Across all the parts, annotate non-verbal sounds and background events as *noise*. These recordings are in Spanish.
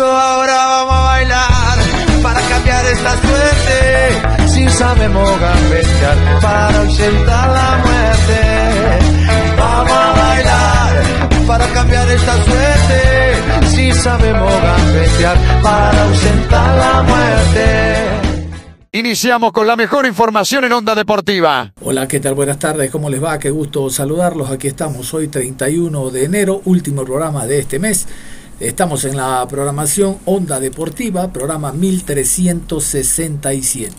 Eso ahora vamos a bailar para cambiar esta suerte. Si sabemos gambetear para ausentar la muerte. Vamos a bailar para cambiar esta suerte. Si sabemos gambetear para ausentar la muerte. Iniciamos con la mejor información en Onda Deportiva. Hola, ¿qué tal? Buenas tardes, ¿cómo les va? Qué gusto saludarlos. Aquí estamos hoy 31 de enero, último programa de este mes. Estamos en la programación Onda Deportiva, programa 1367.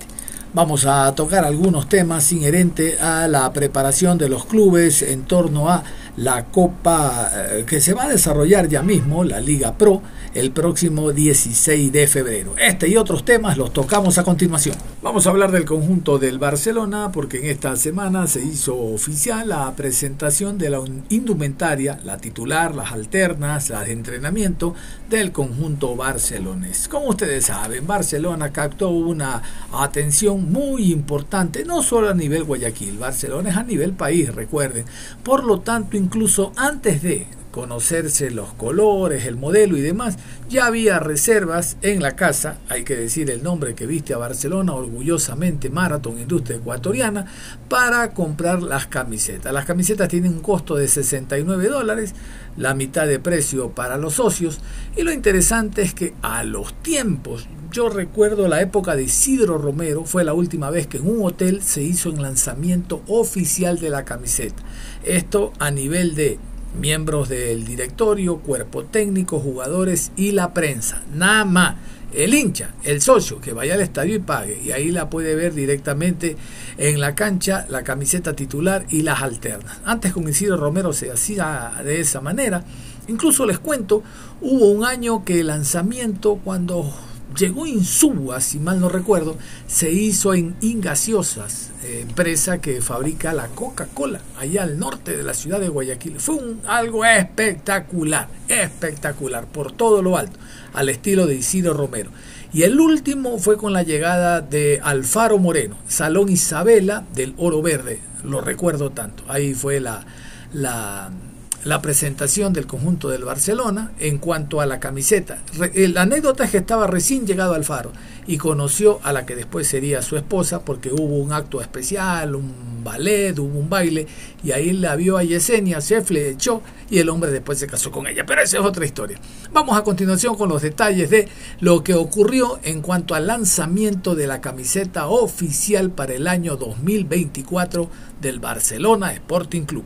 Vamos a tocar algunos temas inherentes a la preparación de los clubes en torno a la Copa eh, que se va a desarrollar ya mismo, la Liga Pro, el próximo 16 de febrero. Este y otros temas los tocamos a continuación. Vamos a hablar del conjunto del Barcelona porque en esta semana se hizo oficial la presentación de la indumentaria, la titular, las alternas, las de entrenamiento del conjunto barcelonés. Como ustedes saben, Barcelona captó una atención muy importante, no solo a nivel Guayaquil, Barcelona es a nivel país, recuerden. Por lo tanto, incluso antes de conocerse los colores, el modelo y demás, ya había reservas en la casa, hay que decir el nombre que viste a Barcelona, orgullosamente Marathon Industria Ecuatoriana, para comprar las camisetas. Las camisetas tienen un costo de 69 dólares, la mitad de precio para los socios, y lo interesante es que a los tiempos, yo recuerdo la época de Isidro Romero, fue la última vez que en un hotel se hizo el lanzamiento oficial de la camiseta. Esto a nivel de miembros del directorio, cuerpo técnico, jugadores y la prensa. Nada más. El hincha, el socio, que vaya al estadio y pague. Y ahí la puede ver directamente en la cancha, la camiseta titular y las alternas. Antes con Isidro Romero se hacía de esa manera. Incluso les cuento, hubo un año que el lanzamiento, cuando llegó Insúa, si mal no recuerdo, se hizo en Ingaseosas, empresa que fabrica la Coca-Cola allá al norte de la ciudad de Guayaquil. Fue un, algo espectacular, espectacular, por todo lo alto, al estilo de Isidro Romero. Y el último fue con la llegada de Alfaro Moreno, Salón Isabela del Oro Verde, lo recuerdo tanto. Ahí fue la, la la presentación del conjunto del Barcelona en cuanto a la camiseta. la anécdota es que estaba recién llegado al Faro y conoció a la que después sería su esposa porque hubo un acto especial, un ballet, hubo un baile y ahí la vio a Yesenia, se echó y el hombre después se casó con ella. Pero esa es otra historia. Vamos a continuación con los detalles de lo que ocurrió en cuanto al lanzamiento de la camiseta oficial para el año 2024 del Barcelona Sporting Club.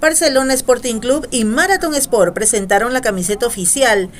Barcelona Sporting Club y Marathon Sport presentaron la camiseta oficial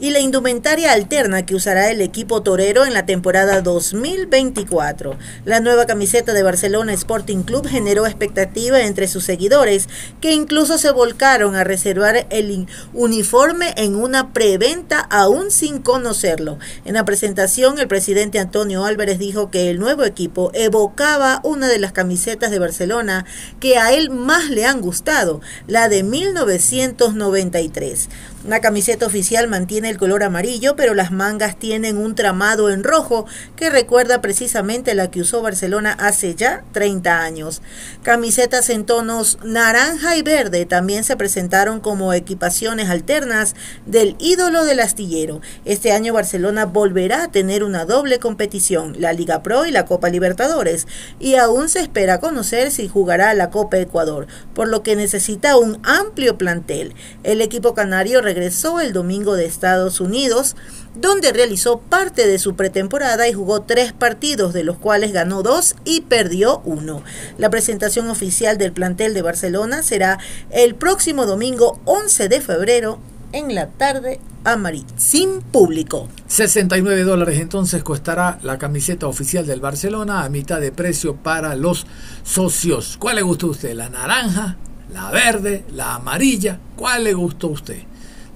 y la indumentaria alterna que usará el equipo torero en la temporada 2024. La nueva camiseta de Barcelona Sporting Club generó expectativa entre sus seguidores, que incluso se volcaron a reservar el uniforme en una preventa aún sin conocerlo. En la presentación, el presidente Antonio Álvarez dijo que el nuevo equipo evocaba una de las camisetas de Barcelona que a él más le han gustado, la de 1993. La camiseta oficial mantiene el color amarillo, pero las mangas tienen un tramado en rojo que recuerda precisamente la que usó Barcelona hace ya 30 años. Camisetas en tonos naranja y verde también se presentaron como equipaciones alternas del ídolo del astillero. Este año Barcelona volverá a tener una doble competición, la Liga Pro y la Copa Libertadores, y aún se espera conocer si jugará la Copa Ecuador, por lo que necesita un amplio plantel. El equipo canario regresó el domingo de Estados Unidos, donde realizó parte de su pretemporada y jugó tres partidos, de los cuales ganó dos y perdió uno. La presentación oficial del plantel de Barcelona será el próximo domingo 11 de febrero en la tarde amarilla, sin público. 69 dólares entonces costará la camiseta oficial del Barcelona a mitad de precio para los socios. ¿Cuál le gustó a usted? ¿La naranja? ¿La verde? ¿La amarilla? ¿Cuál le gustó a usted?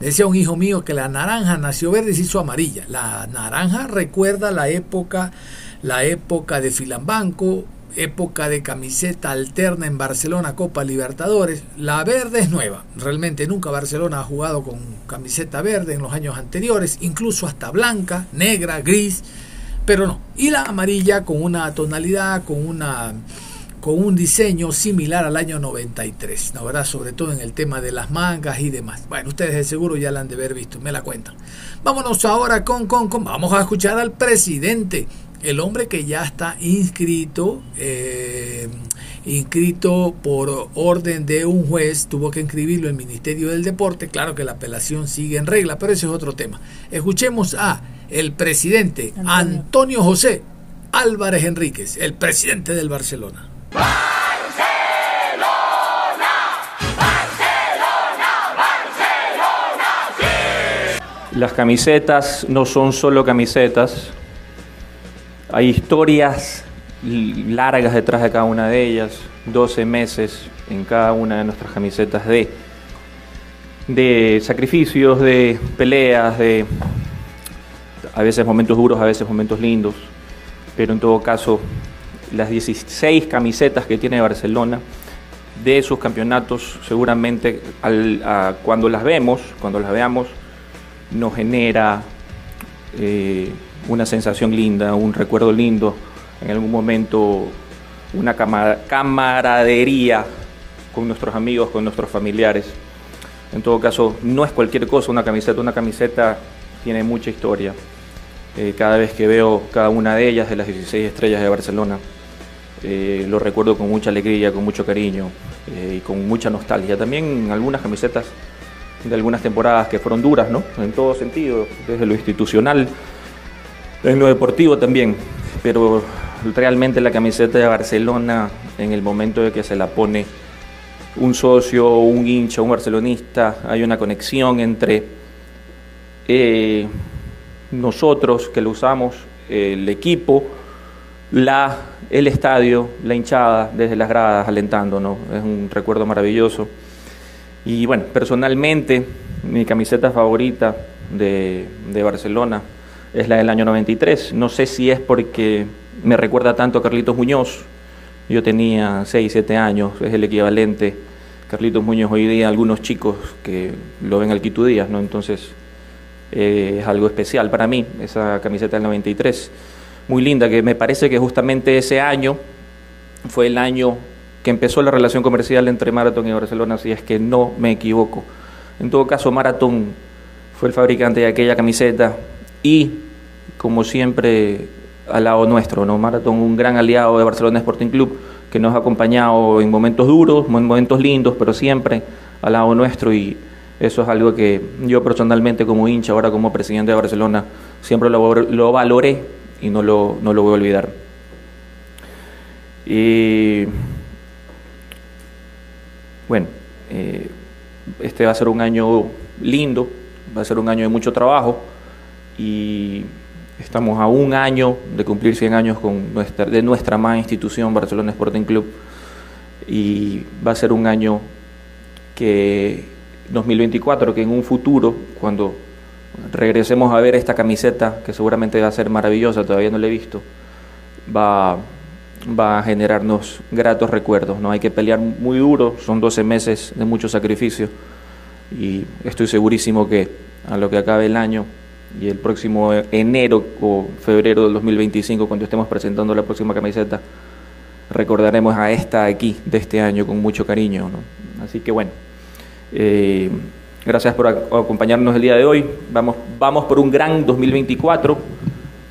Decía un hijo mío que la naranja nació verde y se hizo amarilla. La naranja recuerda la época, la época de Filambanco, época de camiseta alterna en Barcelona Copa Libertadores. La verde es nueva. Realmente nunca Barcelona ha jugado con camiseta verde en los años anteriores, incluso hasta blanca, negra, gris, pero no. Y la amarilla con una tonalidad, con una con un diseño similar al año 93, ¿no verdad? Sobre todo en el tema de las mangas y demás. Bueno, ustedes de seguro ya la han de haber visto, me la cuentan. Vámonos ahora con, con, con vamos a escuchar al presidente el hombre que ya está inscrito, eh, inscrito por orden de un juez, tuvo que inscribirlo el Ministerio del Deporte, claro que la apelación sigue en regla, pero ese es otro tema. Escuchemos a el presidente Antonio, José Álvarez Enríquez, el presidente del Barcelona. Las camisetas no son solo camisetas, hay historias largas detrás de cada una de ellas, 12 meses en cada una de nuestras camisetas de, de sacrificios, de peleas, de a veces momentos duros, a veces momentos lindos, pero en todo caso las 16 camisetas que tiene Barcelona de sus campeonatos seguramente cuando las vemos, cuando las veamos, nos genera eh, una sensación linda, un recuerdo lindo, en algún momento una camaradería con nuestros amigos, con nuestros familiares. En todo caso, no es cualquier cosa una camiseta, una camiseta tiene mucha historia. Eh, cada vez que veo cada una de ellas, de las 16 estrellas de Barcelona, eh, lo recuerdo con mucha alegría, con mucho cariño eh, y con mucha nostalgia. También algunas camisetas de algunas temporadas que fueron duras, ¿no? En todo sentido, desde lo institucional, en lo deportivo también, pero realmente la camiseta de Barcelona, en el momento de que se la pone un socio, un hincha, un barcelonista, hay una conexión entre eh, nosotros que lo usamos, el equipo, la, el estadio, la hinchada desde las gradas alentándonos. Es un recuerdo maravilloso. Y bueno, personalmente, mi camiseta favorita de, Barcelona es la del año 93. No sé si es porque me recuerda tanto a Carlitos Muñoz. Yo tenía 6, 7 años, es el equivalente. Carlitos Muñoz hoy día, algunos chicos que lo ven al Quito Díaz, ¿no? Entonces eh, es algo especial para mí, esa camiseta del 93. Muy linda, que me parece que justamente ese año fue el año que empezó la relación comercial entre Marathon y Barcelona, si es que no me equivoco. En todo caso, Marathon fue el fabricante de aquella camiseta, y, como siempre, al lado nuestro, ¿no? Marathon, un gran aliado de Barcelona Sporting Club, que nos ha acompañado en momentos duros, en momentos lindos, pero siempre al lado nuestro y eso es algo que yo personalmente como hincha, ahora como presidente de Barcelona, siempre lo, valoré y no lo, no lo voy a olvidar. Y bueno, eh, este va a ser un año lindo, va a ser un año de mucho trabajo y estamos a un año de cumplir 100 años con nuestra, de nuestra más institución, Barcelona Sporting Club, y va a ser un año que 2024, que en un futuro, cuando regresemos a ver esta camiseta, que seguramente va a ser maravillosa, todavía no la he visto, va, va a generarnos gratos recuerdos. ¿no? Hay que pelear muy duro, son 12 meses de mucho sacrificio, y estoy segurísimo que a lo que acabe el año y el próximo enero o febrero del 2025, cuando estemos presentando la próxima camiseta, recordaremos a esta aquí de este año con mucho cariño. Así que bueno, eh, gracias por acompañarnos el día de hoy. Vamos, vamos por un gran 2024,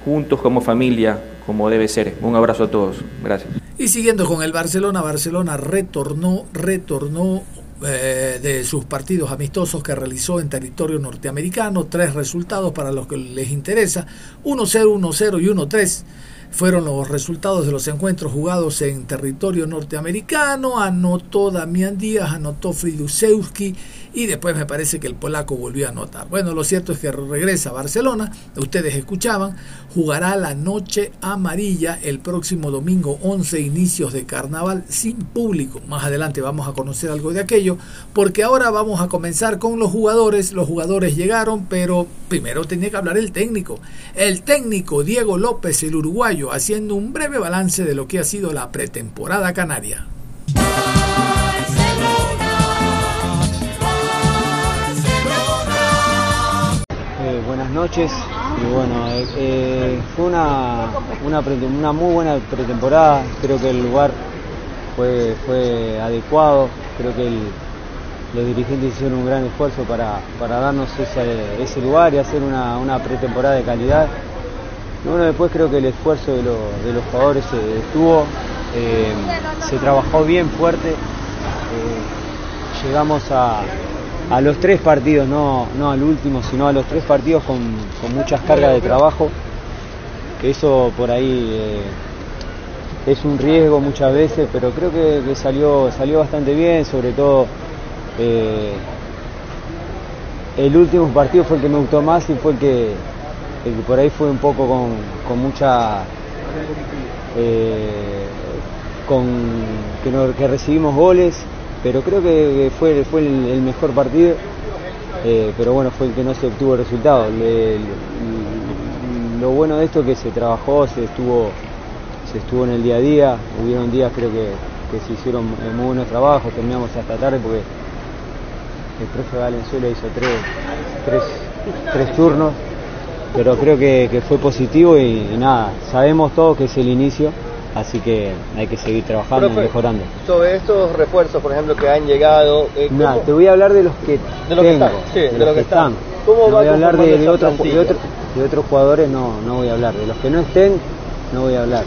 juntos como familia, como debe ser. Un abrazo a todos. Gracias. Y siguiendo con el Barcelona, Barcelona retornó, retornó eh, de sus partidos amistosos que realizó en territorio norteamericano. Tres resultados para los que les interesa. 1-0, 1-0 y 1-3 fueron los resultados de los encuentros jugados en territorio norteamericano. Anotó Damián Díaz, anotó Fridusewski y después me parece que el polaco volvió a anotar. Bueno, lo cierto es que regresa a Barcelona, ustedes escuchaban, jugará la noche amarilla el próximo domingo 11 inicios de carnaval sin público. Más adelante vamos a conocer algo de aquello, porque ahora vamos a comenzar con los jugadores. Los jugadores llegaron, pero primero tenía que hablar el técnico. El técnico Diego López, el uruguayo, haciendo un breve balance de lo que ha sido la pretemporada canaria. Noches. Y bueno, eh, eh, fue una, una, muy buena pretemporada. Creo que el lugar fue, fue adecuado. Creo que los dirigentes hicieron un gran esfuerzo para, darnos ese, lugar y hacer una, pretemporada de calidad. Y bueno, después creo que el esfuerzo de, los jugadores estuvo. Eh, se trabajó bien fuerte. llegamos a, a los tres partidos, no, no al último, sino a los tres partidos con, muchas cargas de trabajo, que eso por ahí eh, es un riesgo muchas veces, pero creo que, salió, salió bastante bien, sobre todo eh, el último partido fue el que me gustó más y fue el que, por ahí fue un poco con, mucha... Eh, con que, que recibimos goles pero creo que fue, fue el, mejor partido, eh, pero bueno, fue el que no se obtuvo el resultado. lo bueno de esto es que se trabajó, se estuvo, se estuvo en el día a día, hubieron días creo que, se hicieron muy buenos trabajos, terminamos hasta tarde porque el profe Valenzuela hizo tres, tres, turnos, pero creo que, fue positivo y nada, sabemos todos que es el inicio Así que hay que seguir trabajando y mejorando. Sobre estos refuerzos, por ejemplo, que han llegado... Eh, te voy a hablar de los que de los que están. de, los que, están. ¿Cómo no voy a hablar de, otros, de, otros jugadores, no, no voy a hablar. De los que no estén, no voy a hablar.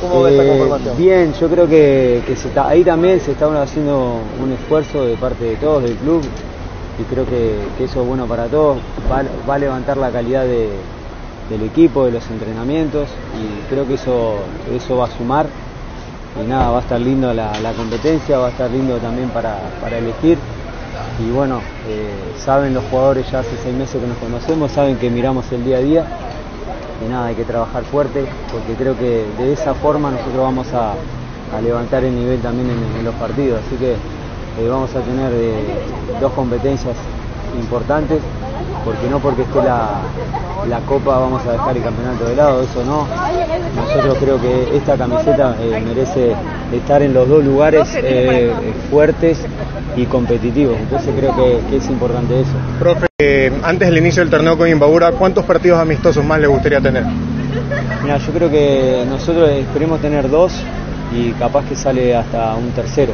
¿Cómo eh, conformación? Bien, yo creo que, se está, ahí también se está haciendo un esfuerzo de parte de todos, del club, y creo que, eso es bueno para todos, va a levantar la calidad de, del equipo, de los entrenamientos y creo que eso, eso va a sumar. Y nada, va a estar lindo la, competencia, va a estar lindo también para, elegir. Y bueno, eh, saben los jugadores ya hace seis meses que nos conocemos, saben que miramos el día a día. Y nada, hay que trabajar fuerte porque creo que de esa forma nosotros vamos a, levantar el nivel también en, los partidos, así que eh, vamos a tener eh, dos competencias importantes porque no porque esté la, copa vamos a dejar el campeonato de lado, eso no. Nosotros creo que esta camiseta eh, merece estar en los dos lugares eh, fuertes y competitivos, entonces creo que, es importante eso. Profe, eh, antes del inicio del torneo con Imbabura, ¿cuántos partidos amistosos más le gustaría tener? Mira, yo creo que nosotros esperemos tener dos y capaz que sale hasta un tercero.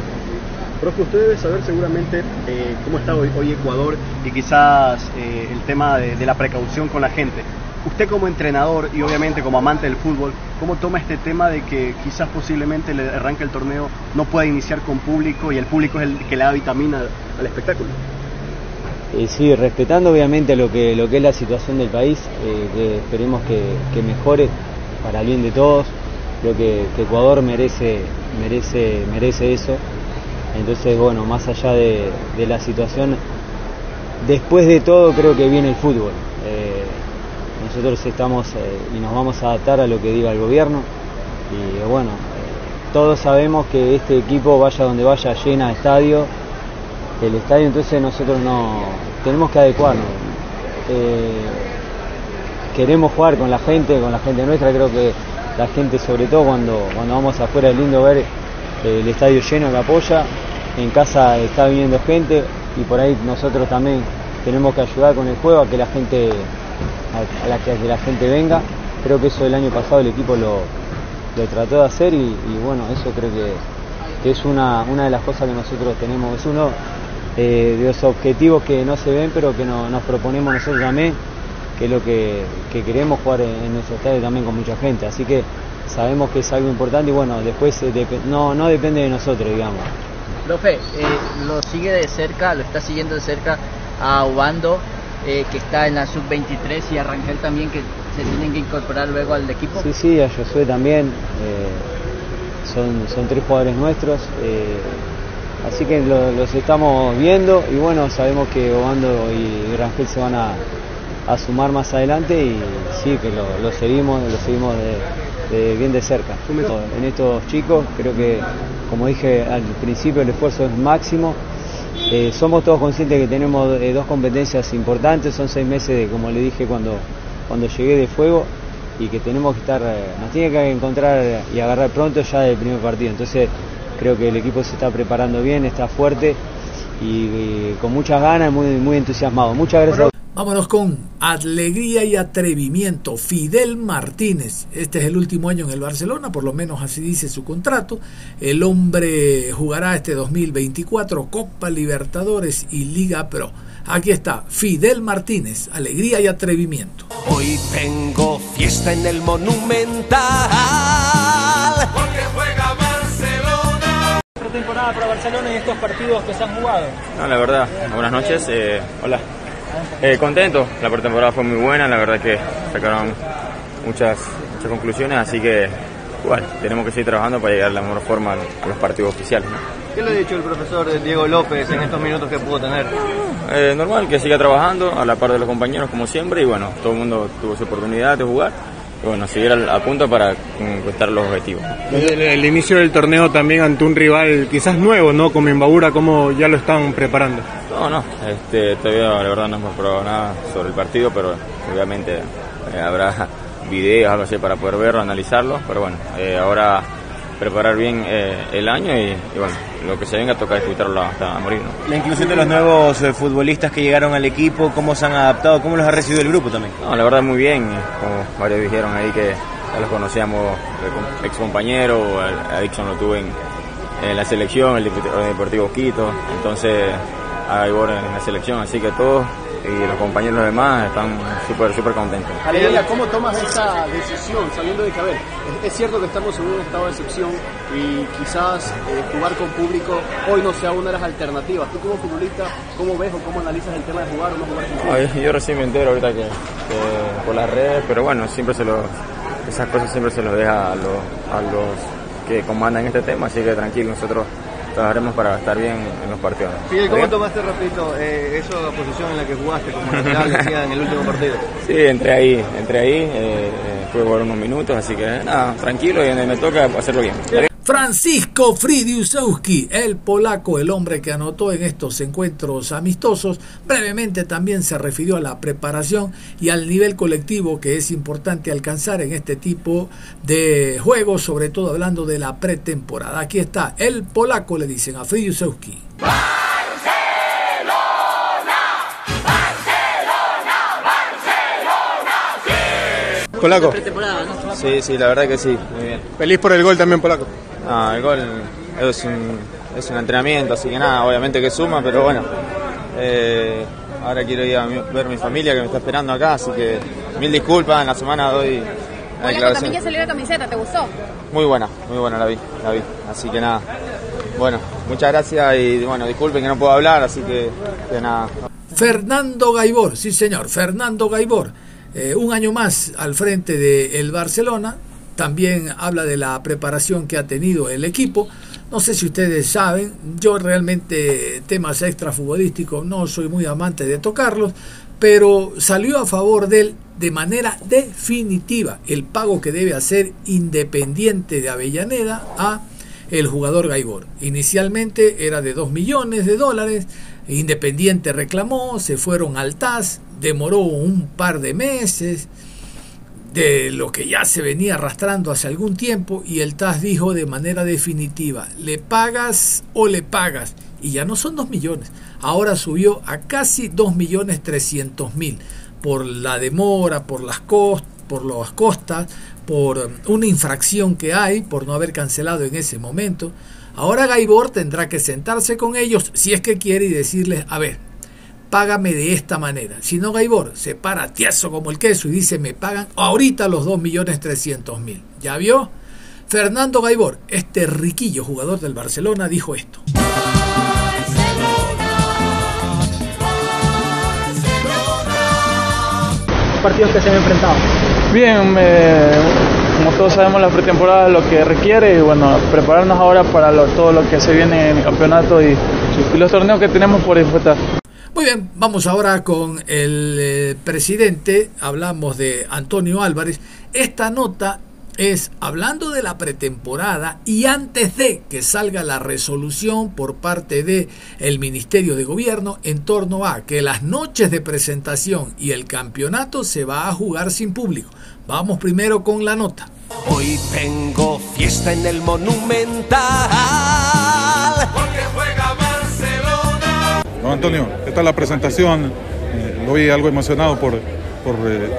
Profe, usted debe saber seguramente eh, cómo está hoy, Ecuador y quizás eh, el tema de, la precaución con la gente. Usted como entrenador y obviamente como amante del fútbol, ¿cómo toma este tema de que quizás posiblemente le arranque el torneo no pueda iniciar con público y el público es el que le da vitamina al espectáculo? Eh, sí, respetando obviamente lo que, es la situación del país, que esperemos que, mejore para el bien de todos. Creo que, que Ecuador merece, merece, merece eso. Entonces, bueno, más allá de, la situación, después de todo creo que viene el fútbol. Eh, nosotros estamos eh, y nos vamos a adaptar a lo que diga el gobierno y bueno, eh, todos sabemos que este equipo vaya donde vaya llena estadio, el estadio entonces nosotros no tenemos que adecuarnos. queremos jugar con la gente, con la gente nuestra, creo que la gente sobre todo cuando, cuando vamos afuera es lindo ver el estadio lleno que apoya, en casa está viniendo gente y por ahí nosotros también tenemos que ayudar con el juego a que la gente a, la que, la gente venga. Creo que eso el año pasado el equipo lo, trató de hacer y, bueno, eso creo que, es una, una, de las cosas que nosotros tenemos, es uno eh, de los objetivos que no se ven pero que nos proponemos nosotros también, que es lo que, queremos jugar en, nuestro estadio también con mucha gente. Así que sabemos que es algo importante y bueno, después no, no depende de nosotros, digamos. Profe, eh, lo sigue de cerca, lo está siguiendo de cerca a Obando, eh, que está en la sub-23, y a Rangel también, que se tienen que incorporar luego al equipo. Sí, sí, a Josué también. son, son tres jugadores nuestros. así que los estamos viendo y bueno, sabemos que Obando y Rangel se van a, a sumar más adelante y sí, que lo, seguimos, lo seguimos de, bien de cerca. En estos chicos creo que, como dije al principio, el esfuerzo es máximo. Eh, somos todos conscientes que tenemos eh, dos competencias importantes, son seis meses, de, como le dije cuando, cuando llegué de fuego, y que tenemos que estar, eh, nos tiene que encontrar y agarrar pronto ya del primer partido. Entonces creo que el equipo se está preparando bien, está fuerte y, con muchas ganas, muy, muy entusiasmado. Muchas gracias. Vámonos con alegría y atrevimiento. Fidel Martínez. Este es el último año en el Barcelona, por lo menos así dice su contrato. El hombre jugará este 2024 Copa Libertadores y Liga Pro. Aquí está Fidel Martínez, alegría y atrevimiento. Hoy tengo fiesta en el Monumental. Porque juega Barcelona. temporada para Barcelona y estos partidos que se han jugado? No, la verdad, buenas noches. Eh, hola. Eh, contento, la pretemporada fue muy buena, la verdad que sacaron muchas, muchas conclusiones, así que bueno, tenemos que seguir trabajando para llegar a la mejor forma a los partidos oficiales. ¿Qué le ha dicho el profesor Diego López en estos minutos que pudo tener? Eh, normal, que siga trabajando a la par de los compañeros como siempre y bueno, todo el mundo tuvo su oportunidad de jugar bueno, seguir a, punto para conquistar los objetivos. Desde el, inicio del torneo también ante un rival quizás nuevo, ¿no? Como Imbabura, ¿cómo ya lo están preparando? No, no, este, todavía la verdad no hemos probado nada sobre el partido, pero obviamente eh, habrá *laughs* videos, algo así para poder verlo, analizarlo, pero bueno, eh, ahora preparar bien eh, el año y, bueno, lo que se venga a tocar disfrutarlo hasta morir. La inclusión de los nuevos futbolistas que llegaron al equipo, ¿cómo se han adaptado? ¿Cómo los ha recibido el grupo también? No, la verdad muy bien, como varios dijeron ahí que ya los conocíamos, ex compañero, a Dixon lo tuve en, en la selección, el Deportivo Quito, entonces a Igor en la selección, así que todos y los compañeros demás están súper súper contentos. Aleluya, ¿cómo tomas esa decisión sabiendo de que, a ver, es, cierto que estamos en un estado de excepción y quizás eh, jugar con público hoy no sea una de las alternativas? Tú como futbolista, ¿cómo ves o cómo analizas el tema de jugar o no jugar con público? yo recién me entero ahorita que, por las redes, pero bueno, siempre se lo, esas cosas siempre se lo deja a los, a los que comandan este tema, así que tranquilo, nosotros trabajaremos para estar bien en los partidos. Fidel, ¿cómo tomaste, repito, eh, eso, la posición en la que jugaste como lateral, *laughs* decía, en el último partido? Sí, entré ahí, entré ahí, eh, eh, fue por unos minutos, así que nada, tranquilo y donde me toca hacerlo bien. Francisco Fridiusowski, el polaco, el hombre que anotó en estos encuentros amistosos, brevemente también se refirió a la preparación y al nivel colectivo que es importante alcanzar en este tipo de juegos, sobre todo hablando de la pretemporada. Aquí está, el polaco le dicen a Fridiusowski. Polaco. Sí, sí, la verdad que sí, muy bien. Feliz por el gol también, Polaco. No, el gol es un, es un entrenamiento, así que nada, obviamente que suma, pero bueno. Eh, ahora quiero ir a ver a mi familia que me está esperando acá, así que mil disculpas, en la semana doy la también ya salió la camiseta, ¿te gustó? Muy buena, muy buena la vi, la vi. Así que nada, bueno, muchas gracias y bueno, disculpen que no puedo hablar, así que, que nada. Fernando Gaibor, sí señor, Fernando Gaibor. Eh, un año más al frente del Barcelona, también habla de la preparación que ha tenido el equipo. No sé si ustedes saben, yo realmente temas extrafutbolísticos no soy muy amante de tocarlos, pero salió a favor de él de manera definitiva el pago que debe hacer Independiente de Avellaneda a el jugador Gaibor. Inicialmente era de 2 millones de dólares, Independiente reclamó, se fueron al TAS, demoró un par de meses, de lo que ya se venía arrastrando hace algún tiempo y el TAS dijo de manera definitiva, le pagas o le pagas. Y ya no son 2 millones, ahora subió a casi 2 millones 300 mil por la demora, por las, cost por las costas, por una infracción que hay, por no haber cancelado en ese momento. Ahora Gaibor tendrá que sentarse con ellos si es que quiere y decirles, a ver, págame de esta manera. Si no, Gaibor se para tieso como el queso y dice, me pagan ahorita los 2.300.000. ¿Ya vio? Fernando Gaibor, este riquillo jugador del Barcelona, dijo esto. Partidos que se han enfrentado? Bien, eh, como todos sabemos la pretemporada es lo que requiere y bueno, prepararnos ahora para lo, todo lo que se viene en el campeonato y, y los torneos que tenemos por disfrutar. Muy bien, vamos ahora con el eh, presidente, hablamos de Antonio Álvarez. Esta nota es hablando de la pretemporada y antes de que salga la resolución por parte de el Ministerio de Gobierno en torno a que las noches de presentación y el campeonato se va a jugar sin público. Vamos primero con la nota. Hoy tengo fiesta en el Monumental. Porque juega Antonio, ¿qué tal la presentación? Eh, lo vi algo emocionado por, por eh,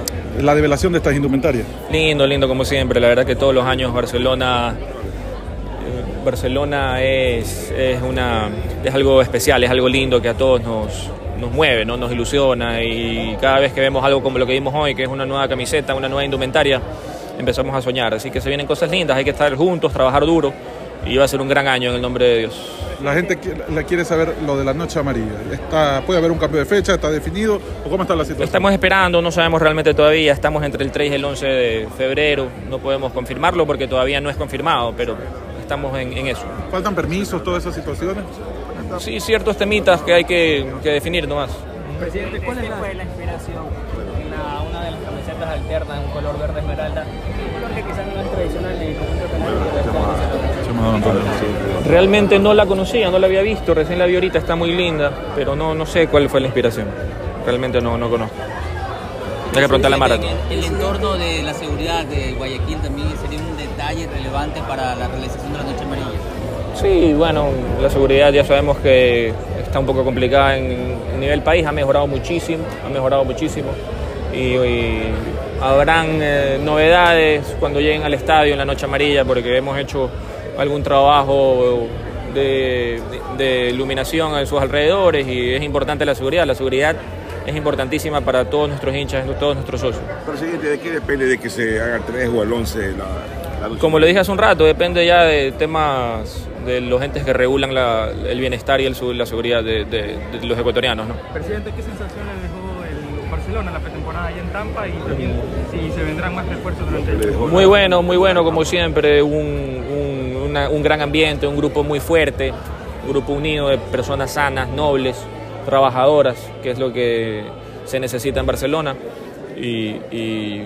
la develación de estas indumentarias. Lindo, lindo como siempre. La verdad que todos los años Barcelona, eh, Barcelona es, es, una, es algo especial, es algo lindo que a todos nos, nos mueve, ¿no? nos ilusiona y cada vez que vemos algo como lo que vimos hoy, que es una nueva camiseta, una nueva indumentaria, empezamos a soñar. Así que se vienen cosas lindas, hay que estar juntos, trabajar duro y va a ser un gran año en el nombre de Dios. La gente le quiere saber lo de la noche amarilla. Está, ¿Puede haber un cambio de fecha? ¿Está definido? ¿O cómo está la situación? Estamos esperando, no sabemos realmente todavía, estamos entre el 3 y el 11 de febrero, no podemos confirmarlo porque todavía no es confirmado, pero estamos en, en eso. ¿Faltan permisos, todas esas situaciones? Sí, ciertos temitas que hay que, que definir nomás. Presidente, ¿cuál es la, fue la inspiración? Una, una de las camisetas alternas, un color verde esmeralda, un color que quizás no es tradicional en el conjunto Realmente no la conocía, no la había visto, recién la vi ahorita, está muy linda, pero no, no sé cuál fue la inspiración. Realmente no, no conozco. Hay que preguntarle a Mara. El entorno de la seguridad de Guayaquil también sería un detalle relevante para la realización de la Noche Amarilla. Sí, bueno, la seguridad ya sabemos que está un poco complicada en, en nivel país, ha mejorado muchísimo, ha mejorado muchísimo. Y, y habrán eh, novedades cuando lleguen al estadio en la Noche Amarilla, porque hemos hecho algún trabajo de, de- iluminación en sus alrededores y es importante la seguridad. La seguridad es importantísima para todos nuestros hinchas, todos nuestros socios. Presidente, ¿de qué depende de que se haga el 3 o el 11 la, la? Como le dije hace un rato, depende ya de temas de los entes que regulan la- el bienestar y el, la seguridad de, de- de los ecuatorianos. ¿no? Presidente, ¿qué sensaciones dejó el Barcelona la pretemporada allá en Tampa y también si se vendrán más refuerzos durante el Muy bueno, muy bueno como siempre, un, un- una- un gran ambiente, un grupo muy fuerte, un grupo unido de personas sanas, nobles, trabajadoras, que es lo que se necesita en Barcelona y, y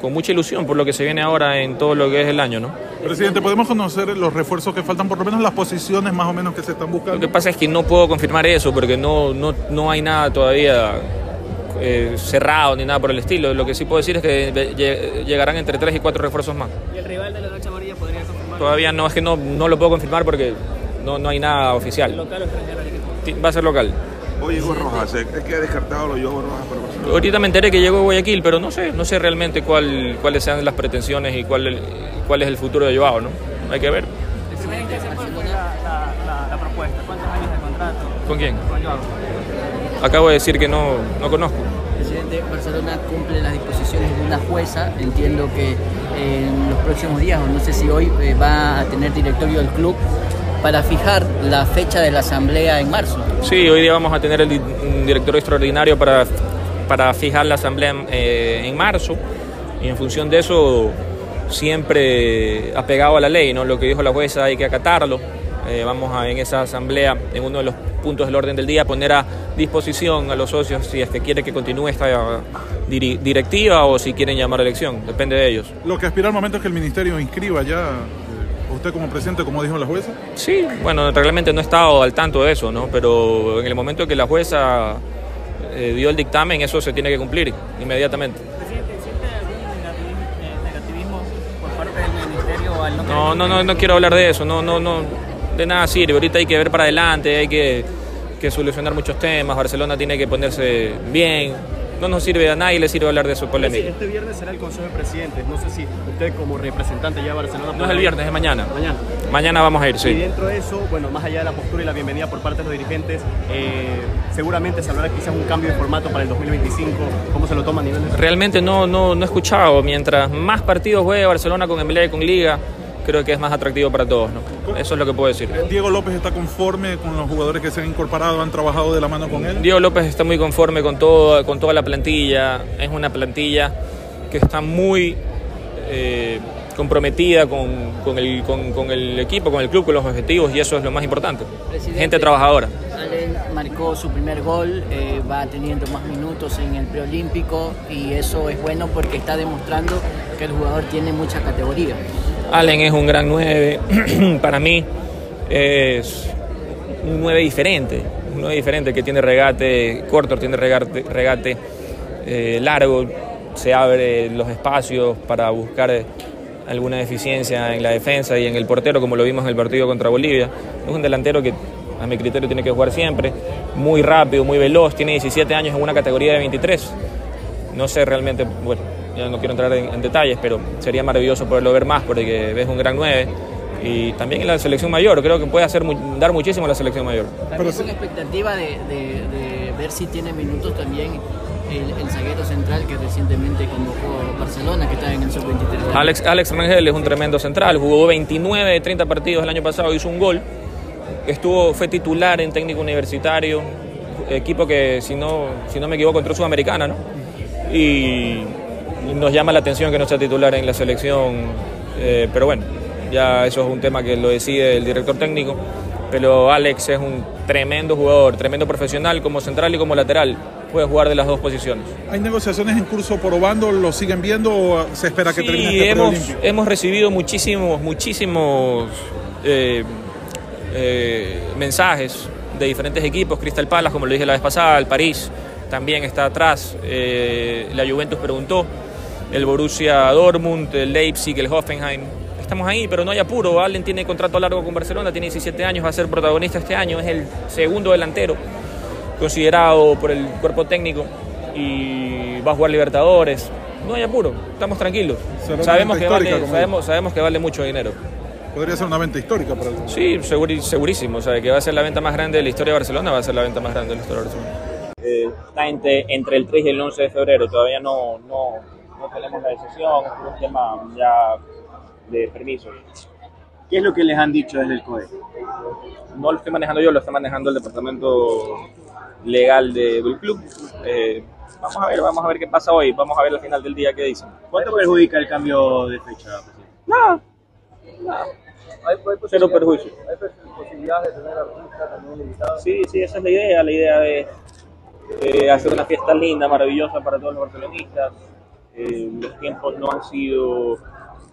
con mucha ilusión por lo que se viene ahora en todo lo que es el año. ¿no? Presidente, ¿podemos conocer los refuerzos que faltan, por lo menos las posiciones más o menos que se están buscando? Lo que pasa es que no puedo confirmar eso porque no, no, no hay nada todavía eh, cerrado ni nada por el estilo. Lo que sí puedo decir es que lle- llegarán entre tres y cuatro refuerzos más. ¿Y el rival de la Todavía no, es que no, no lo puedo confirmar porque no, no hay nada oficial. ¿Local o extranjero? Va a ser local. Oye, Hugo Rojas, ¿es que ha descartado los Hugo Rojas para Barcelona? Ahorita me enteré que llegó Guayaquil, pero no sé, no sé realmente cuál, cuáles sean las pretensiones y cuál, cuál es el futuro de Joao, ¿no? Hay que ver. Presidente, ¿cuál fue la, la, la, la propuesta? ¿Cuántos años de contrato? ¿Con quién? Con Joao. Acabo de decir que no, no conozco. Presidente, Barcelona cumple las disposiciones de una jueza. Entiendo que en los próximos días, o no sé si hoy, eh, va a tener directorio del club para fijar la fecha de la asamblea en marzo. Sí, hoy día vamos a tener el di- un director extraordinario para, para fijar la asamblea eh, en marzo y en función de eso siempre apegado a la ley, ¿no? Lo que dijo la jueza hay que acatarlo. Eh, vamos a en esa asamblea, en uno de los puntos del orden del día, poner a disposición a los socios si es que quiere que continúe esta diri- directiva o si quieren llamar a elección, depende de ellos. Lo que aspira al momento es que el ministerio inscriba ya, eh, usted como presidente, como dijo la jueza. Sí, bueno, realmente no he estado al tanto de eso, ¿no? Pero en el momento que la jueza eh, dio el dictamen, eso se tiene que cumplir inmediatamente. Presidente, ¿siente algún negativismo, eh, negativismo por parte del ministerio al no No, no, no, no quiero hablar de eso, no, no, no, de nada sirve. Ahorita hay que ver para adelante, hay que, que solucionar muchos temas. Barcelona tiene que ponerse bien. No nos sirve a nadie, le sirve hablar de su polémica. Este viernes será el Consejo de Presidentes. No sé si usted como representante ya de Barcelona... No es el viernes, es mañana. Mañana. Mañana vamos a ir, Y sí. dentro de eso, bueno, más allá de la postura y la bienvenida por parte de los dirigentes, eh, seguramente se hablará quizás un cambio de formato para el 2025. ¿Cómo se lo toma a nivel de... Realmente no, no, no he escuchado. Mientras más partidos juegue Barcelona con Emelec y con Liga, creo que es más atractivo para todos. ¿no? Eso es lo que puedo decir. Diego López está conforme con los jugadores que se han incorporado, han trabajado de la mano con él. Diego López está muy conforme con, todo, con toda la plantilla. Es una plantilla que está muy eh, comprometida con, con, el, con, con, el, equipo, con el club, con los objetivos y eso es lo más importante. Presidente, Gente trabajadora. Allen marcó su primer gol, eh, va teniendo más minutos en el preolímpico y eso es bueno porque está demostrando que el jugador tiene mucha categoría. Allen es un gran 9, *clears throat* para mí es un 9 diferente, un 9 diferente que tiene regate corto, tiene regate, regate eh, largo, se abre los espacios para buscar alguna deficiencia en la defensa y en el portero, como lo vimos en el partido contra Bolivia. Es un delantero que a mi criterio tiene que jugar siempre, muy rápido, muy veloz, tiene 17 años en una categoría de 23. No sé realmente, bueno, ya no quiero entrar en, en detalles, pero sería maravilloso poderlo ver más porque ves un gran 9 y también en la selección mayor, creo que puede hacer, dar muchísimo a la selección mayor. También con la expectativa de, de, de, ver si tiene minutos también el, el, zaguero central que recientemente convocó Barcelona, que está en el sub-23. Alex, Alex Rangel es un tremendo central, jugó 29 de 30 partidos el año pasado, hizo un gol, estuvo, fue titular en técnico universitario, equipo que si no, si no me equivoco entró Sudamericana, ¿no? Y nos llama la atención que no sea titular en la selección, eh, pero bueno, ya eso es un tema que lo decide el director técnico, pero Alex es un tremendo jugador, tremendo profesional como central y como lateral, puede jugar de las dos posiciones. ¿Hay negociaciones en curso por Obando? ¿Lo siguen viendo o se espera que sí, termine este hemos, hemos recibido muchísimos, muchísimos eh, eh, mensajes de diferentes equipos, Crystal Palace, como lo dije la vez pasada, el París también está atrás, eh, la Juventus preguntó, el Borussia Dortmund, el Leipzig, el Hoffenheim, estamos ahí, pero no hay apuro. Allen tiene contrato largo con Barcelona, tiene 17 años, va a ser protagonista este año, es el segundo delantero considerado por el cuerpo técnico y va a jugar Libertadores. No hay apuro, estamos tranquilos. Sabemos que, vale, sabemos, sabemos que vale mucho dinero. Podría ser una venta histórica para el Sí, segurísimo. O sea, que va a ser la venta más grande de la historia de Barcelona, va a ser la venta más grande de la historia de Barcelona. Eh, está entre, entre, el 3 y el 11 de febrero, todavía no, no, no tenemos la decisión, es un tema ya de permisos. ¿Qué es lo que les han dicho desde el COE? No lo estoy manejando yo, lo está manejando el departamento legal de, del club. Eh, vamos a ver, vamos a ver qué pasa hoy, vamos a ver al final del día qué dicen. ¿Cuánto perjudica el cambio de fecha? Nada, nada. ¿Hay, hay Cero perjuicio. ¿Hay posibilidades de tener artistas también invitados? Sí, sí, esa es la idea. La idea es eh, hacer una fiesta linda, maravillosa para todos los barcelonistas. Eh, los tiempos no han sido,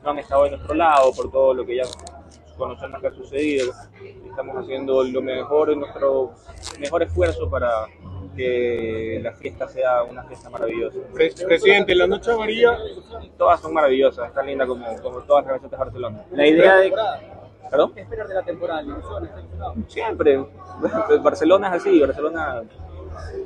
no han estado de nuestro lado por todo lo que ya conocemos que ha sucedido. Estamos haciendo lo mejor, nuestro mejor esfuerzo para que la fiesta sea una fiesta maravillosa. Presidente, la noche amarilla. Todas son maravillosas, es tan linda como, como todas las camisetas de Barcelona. La idea de. ¿Perdón? ¿Qué esperar de la temporada? Siempre. *laughs* Barcelona es así, Barcelona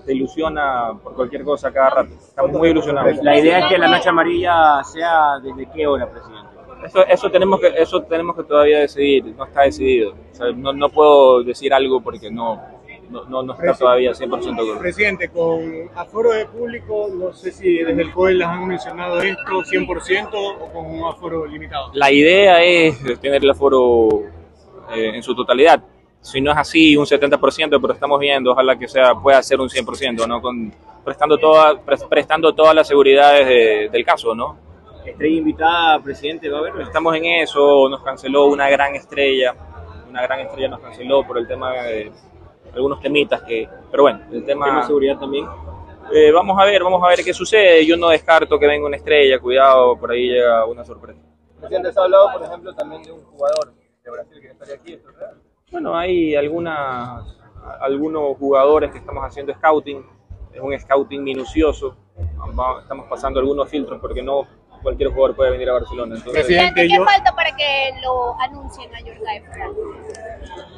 te ilusiona por cualquier cosa cada rato. Estamos muy ilusionados. La idea es que la noche amarilla sea desde qué hora, presidente. Eso, eso tenemos que eso tenemos que todavía decidir, no está decidido. O sea, no, no puedo decir algo porque no, no, no, no está todavía 100% claro. Presidente, con aforo de público, no sé si desde el COE les han mencionado esto 100% o con un aforo limitado. La idea es tener el aforo eh, en su totalidad. Si no es así, un 70%, pero estamos viendo, ojalá que sea pueda ser un 100%, ¿no? Con, prestando, toda, prestando todas las seguridades de, del caso, ¿no? Estrella invitada, presidente, ¿va a haber? Estamos en eso, nos canceló una gran estrella, una gran estrella nos canceló por el tema de algunos temitas que, pero bueno, el tema, ¿Tema de seguridad también. Eh, vamos a ver, vamos a ver qué sucede. Yo no descarto que venga una estrella, cuidado, por ahí llega una sorpresa. Presidente, se ha hablado, por ejemplo, también de un jugador de Brasil que estaría aquí, ¿esto es real? Bueno, hay algunas, algunos jugadores que estamos haciendo scouting, es un scouting minucioso, estamos pasando algunos filtros porque no cualquier jugador puede venir a Barcelona. Entonces, Presidente, ¿qué yo... falta para que lo anuncien a Yorkaev?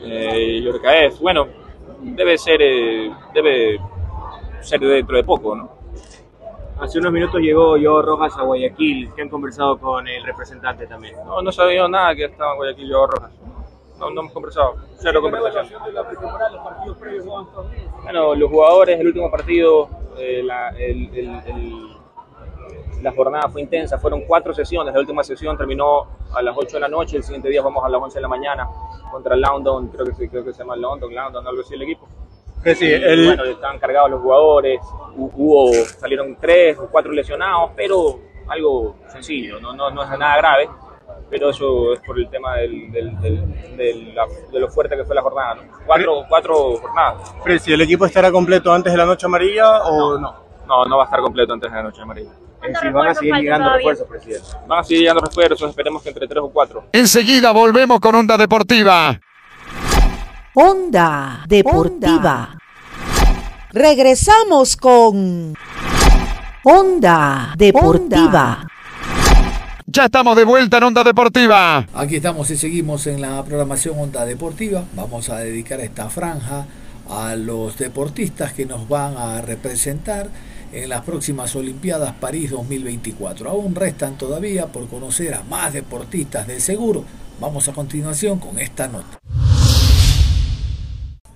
Eh, Yorkaev, bueno, debe ser, eh, debe ser dentro de poco, ¿no? Hace unos minutos llegó yo Rojas a Guayaquil, que han conversado con el representante también. No, no sabía nada que estaba en Guayaquil yo Rojas. No, no hemos conversado, cero conversación. Bueno, los jugadores, el último partido, eh, la, el, el, el, la jornada fue intensa, fueron cuatro sesiones, la última sesión terminó a las 8 de la noche, el siguiente día vamos a las 11 de la mañana contra el London, creo que, se- creo que se llama London, London, algo así el equipo. Sí, el- Bueno, estaban cargados los jugadores, hu- hubo, salieron tres o cuatro lesionados, pero algo sencillo, no, no, no es nada grave, pero eso es por el tema del, del- del- del- la- de lo fuerte que fue la jornada. ¿no? Cuatro, cuatro jornadas. Presi, ¿el equipo estará completo antes de la noche amarilla o no? No, no va a estar completo antes de la noche amarilla. Si van a seguir llegando refuerzos, presidente. Van a seguir llegando refuerzos, esperemos que entre tres o cuatro. Enseguida volvemos con Onda Deportiva. Onda Deportiva. Regresamos con Onda Deportiva. Ya estamos de vuelta en Onda Deportiva. Aquí estamos y seguimos en la programación Onda Deportiva. Vamos a dedicar esta franja a los deportistas que nos van a representar en las próximas Olimpiadas París 2024. Aún restan todavía por conocer a más deportistas de seguro. Vamos a continuación con esta nota.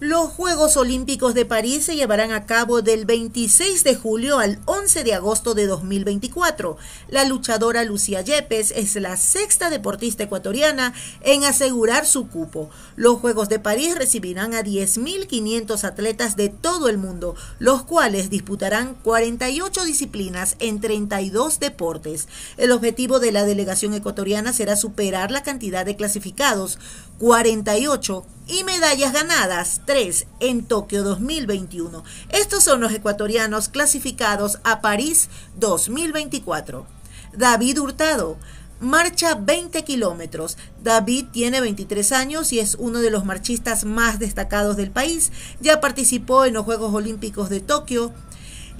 Los Juegos Olímpicos de París se llevarán a cabo del 26 de julio al 11 de agosto de 2024. La luchadora Lucía Yepes es la sexta deportista ecuatoriana en asegurar su cupo. Los Juegos de París recibirán a 10.500 atletas de todo el mundo, los cuales disputarán 48 disciplinas en 32 deportes. El objetivo de la delegación ecuatoriana será superar la cantidad de clasificados, 48 y medallas ganadas, 3 en Tokio 2021. Estos son los ecuatorianos clasificados a París 2024. David Hurtado. Marcha 20 kilómetros. David tiene 23 años y es uno de los marchistas más destacados del país. Ya participó en los Juegos Olímpicos de Tokio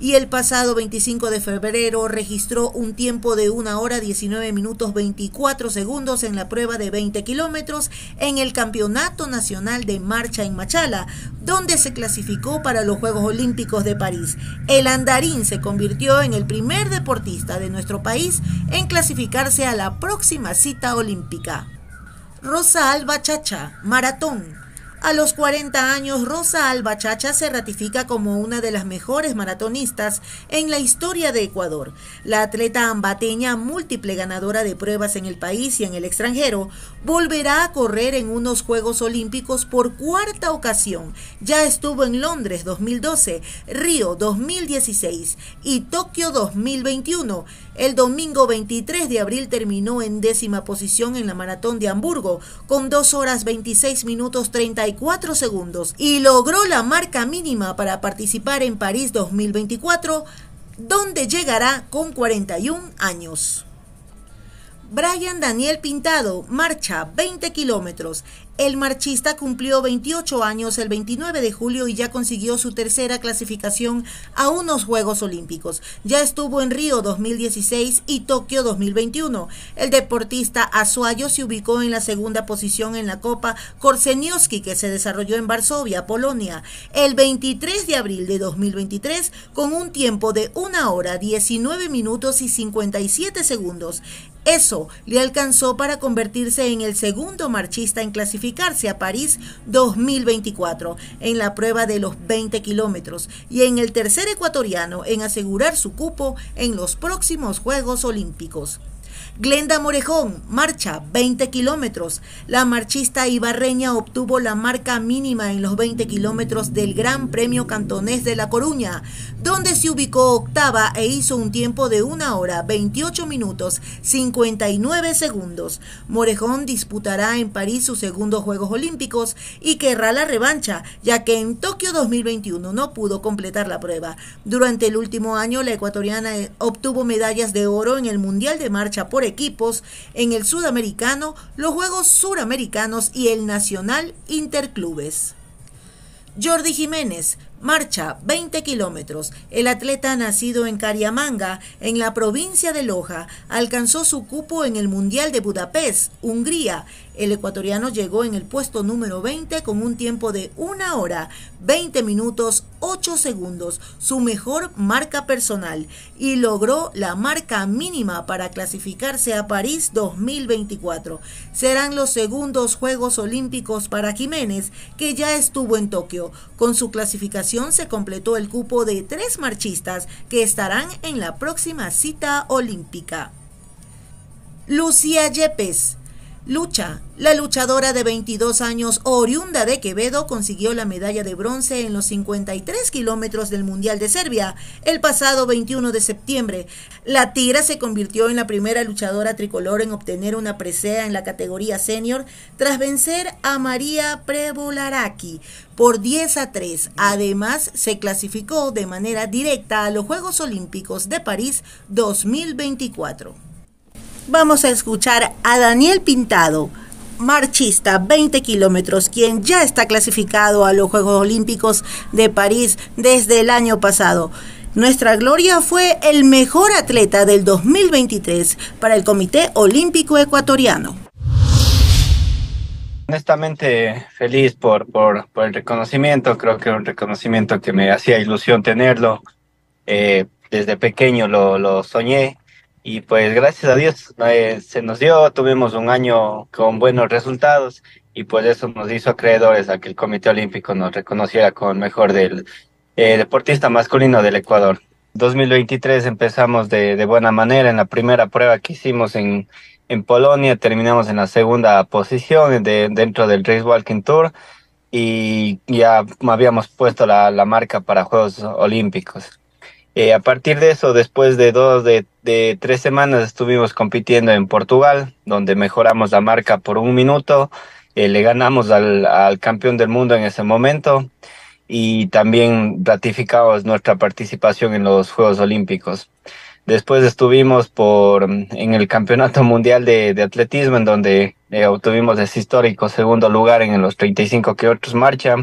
y el pasado 25 de febrero registró un tiempo de 1 hora 19 minutos 24 segundos en la prueba de 20 kilómetros en el Campeonato Nacional de Marcha en Machala, donde se clasificó para los Juegos Olímpicos de París. El andarín se convirtió en el primer deportista de nuestro país en clasificarse a la próxima cita olímpica. Rosa Alba Chacha, maratón. A los 40 años, Rosa Alba Chacha se ratifica como una de las mejores maratonistas en la historia de Ecuador. La atleta ambateña, múltiple ganadora de pruebas en el país y en el extranjero, volverá a correr en unos Juegos Olímpicos por cuarta ocasión. Ya estuvo en Londres 2012, Río 2016 y Tokio 2021. El domingo 23 de abril terminó en décima posición en la maratón de Hamburgo con 2 horas 26 minutos 34 segundos y logró la marca mínima para participar en París 2024, donde llegará con 41 años. Brian Daniel Pintado, marcha 20 kilómetros. El marchista cumplió 28 años el 29 de julio y ya consiguió su tercera clasificación a unos Juegos Olímpicos. Ya estuvo en Río 2016 y Tokio 2021. El deportista azuayo se ubicó en la segunda posición en la Copa Korseniowski que se desarrolló en Varsovia, Polonia, el 23 de abril de 2023 con un tiempo de 1 hora 19 minutos y 57 segundos. Eso le alcanzó para convertirse en el segundo marchista en a París 2024 en la prueba de los 20 kilómetros y en el tercer ecuatoriano en asegurar su cupo en los próximos Juegos Olímpicos. Glenda Morejón, marcha 20 kilómetros. La marchista ibarreña obtuvo la marca mínima en los 20 kilómetros del Gran Premio Cantonés de La Coruña, donde se ubicó octava e hizo un tiempo de 1 hora 28 minutos 59 segundos. Morejón disputará en París sus segundos Juegos Olímpicos y querrá la revancha, ya que en Tokio 2021 no pudo completar la prueba. Durante el último año, la ecuatoriana obtuvo medallas de oro en el Mundial de Marcha por equipos, en el Sudamericano, los Juegos Suramericanos y el Nacional Interclubes. Jordi Jiménez, marcha 20 kilómetros. El atleta nacido en Cariamanga, en la provincia de Loja, alcanzó su cupo en el Mundial de Budapest, Hungría, El ecuatoriano llegó en el puesto número 20 con un tiempo de 1 hora, 20 minutos, 8 segundos, su mejor marca personal, y logró la marca mínima para clasificarse a París 2024. Serán los segundos Juegos Olímpicos para Jiménez, que ya estuvo en Tokio. Con su clasificación se completó el cupo de tres marchistas que estarán en la próxima cita olímpica. Lucía Yepes. Lucha. La luchadora de 22 años, oriunda de Quevedo, consiguió la medalla de bronce en los 53 kilómetros del Mundial de Serbia el pasado 21 de septiembre. La Tira se convirtió en la primera luchadora tricolor en obtener una presea en la categoría senior tras vencer a María Prevolaraki por 10 a 3. Además, se clasificó de manera directa a los Juegos Olímpicos de París 2024. Vamos a escuchar a Daniel Pintado, marchista 20 kilómetros, quien ya está clasificado a los Juegos Olímpicos de París desde el año pasado. Nuestra Gloria fue el mejor atleta del 2023 para el Comité Olímpico Ecuatoriano. Honestamente feliz por, por, el reconocimiento, creo que un reconocimiento que me hacía ilusión tenerlo. Eh, desde pequeño lo, lo soñé y pues gracias a Dios eh, se nos dio, tuvimos un año con buenos resultados y pues eso nos hizo acreedores a que el Comité Olímpico nos reconociera el mejor del eh, deportista masculino del Ecuador. 2023 empezamos de, de, buena manera en la primera prueba que hicimos en, en Polonia, terminamos en la segunda posición de, dentro del Race Walking Tour y ya habíamos puesto la, la marca para Juegos Olímpicos. Eh, a partir de eso, después de dos, de, tres semanas, estuvimos compitiendo en Portugal, donde mejoramos la marca por un minuto. Eh, le ganamos al, campeón del mundo en ese momento y también ratificamos nuestra participación en los Juegos Olímpicos. Después estuvimos por, en el Campeonato Mundial de, de Atletismo, en donde eh, obtuvimos ese histórico segundo lugar en los 35 kilómetros marcha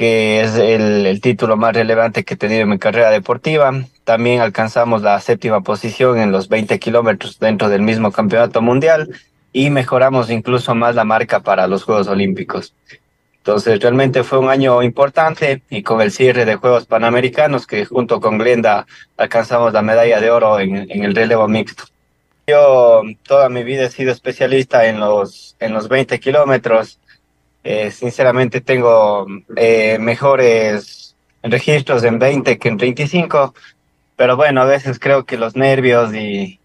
que es el, el, título más relevante que he tenido en mi carrera deportiva. También alcanzamos la séptima posición en los 20 kilómetros dentro del mismo campeonato mundial y mejoramos incluso más la marca para los Juegos Olímpicos. Entonces realmente fue un año importante y con el cierre de Juegos Panamericanos que junto con Glenda alcanzamos la medalla de oro en, en el relevo mixto. Yo toda mi vida he sido especialista en los, en los 20 kilómetros eh, sinceramente tengo eh, mejores registros en 20 que en 35, pero bueno, a veces creo que los nervios y,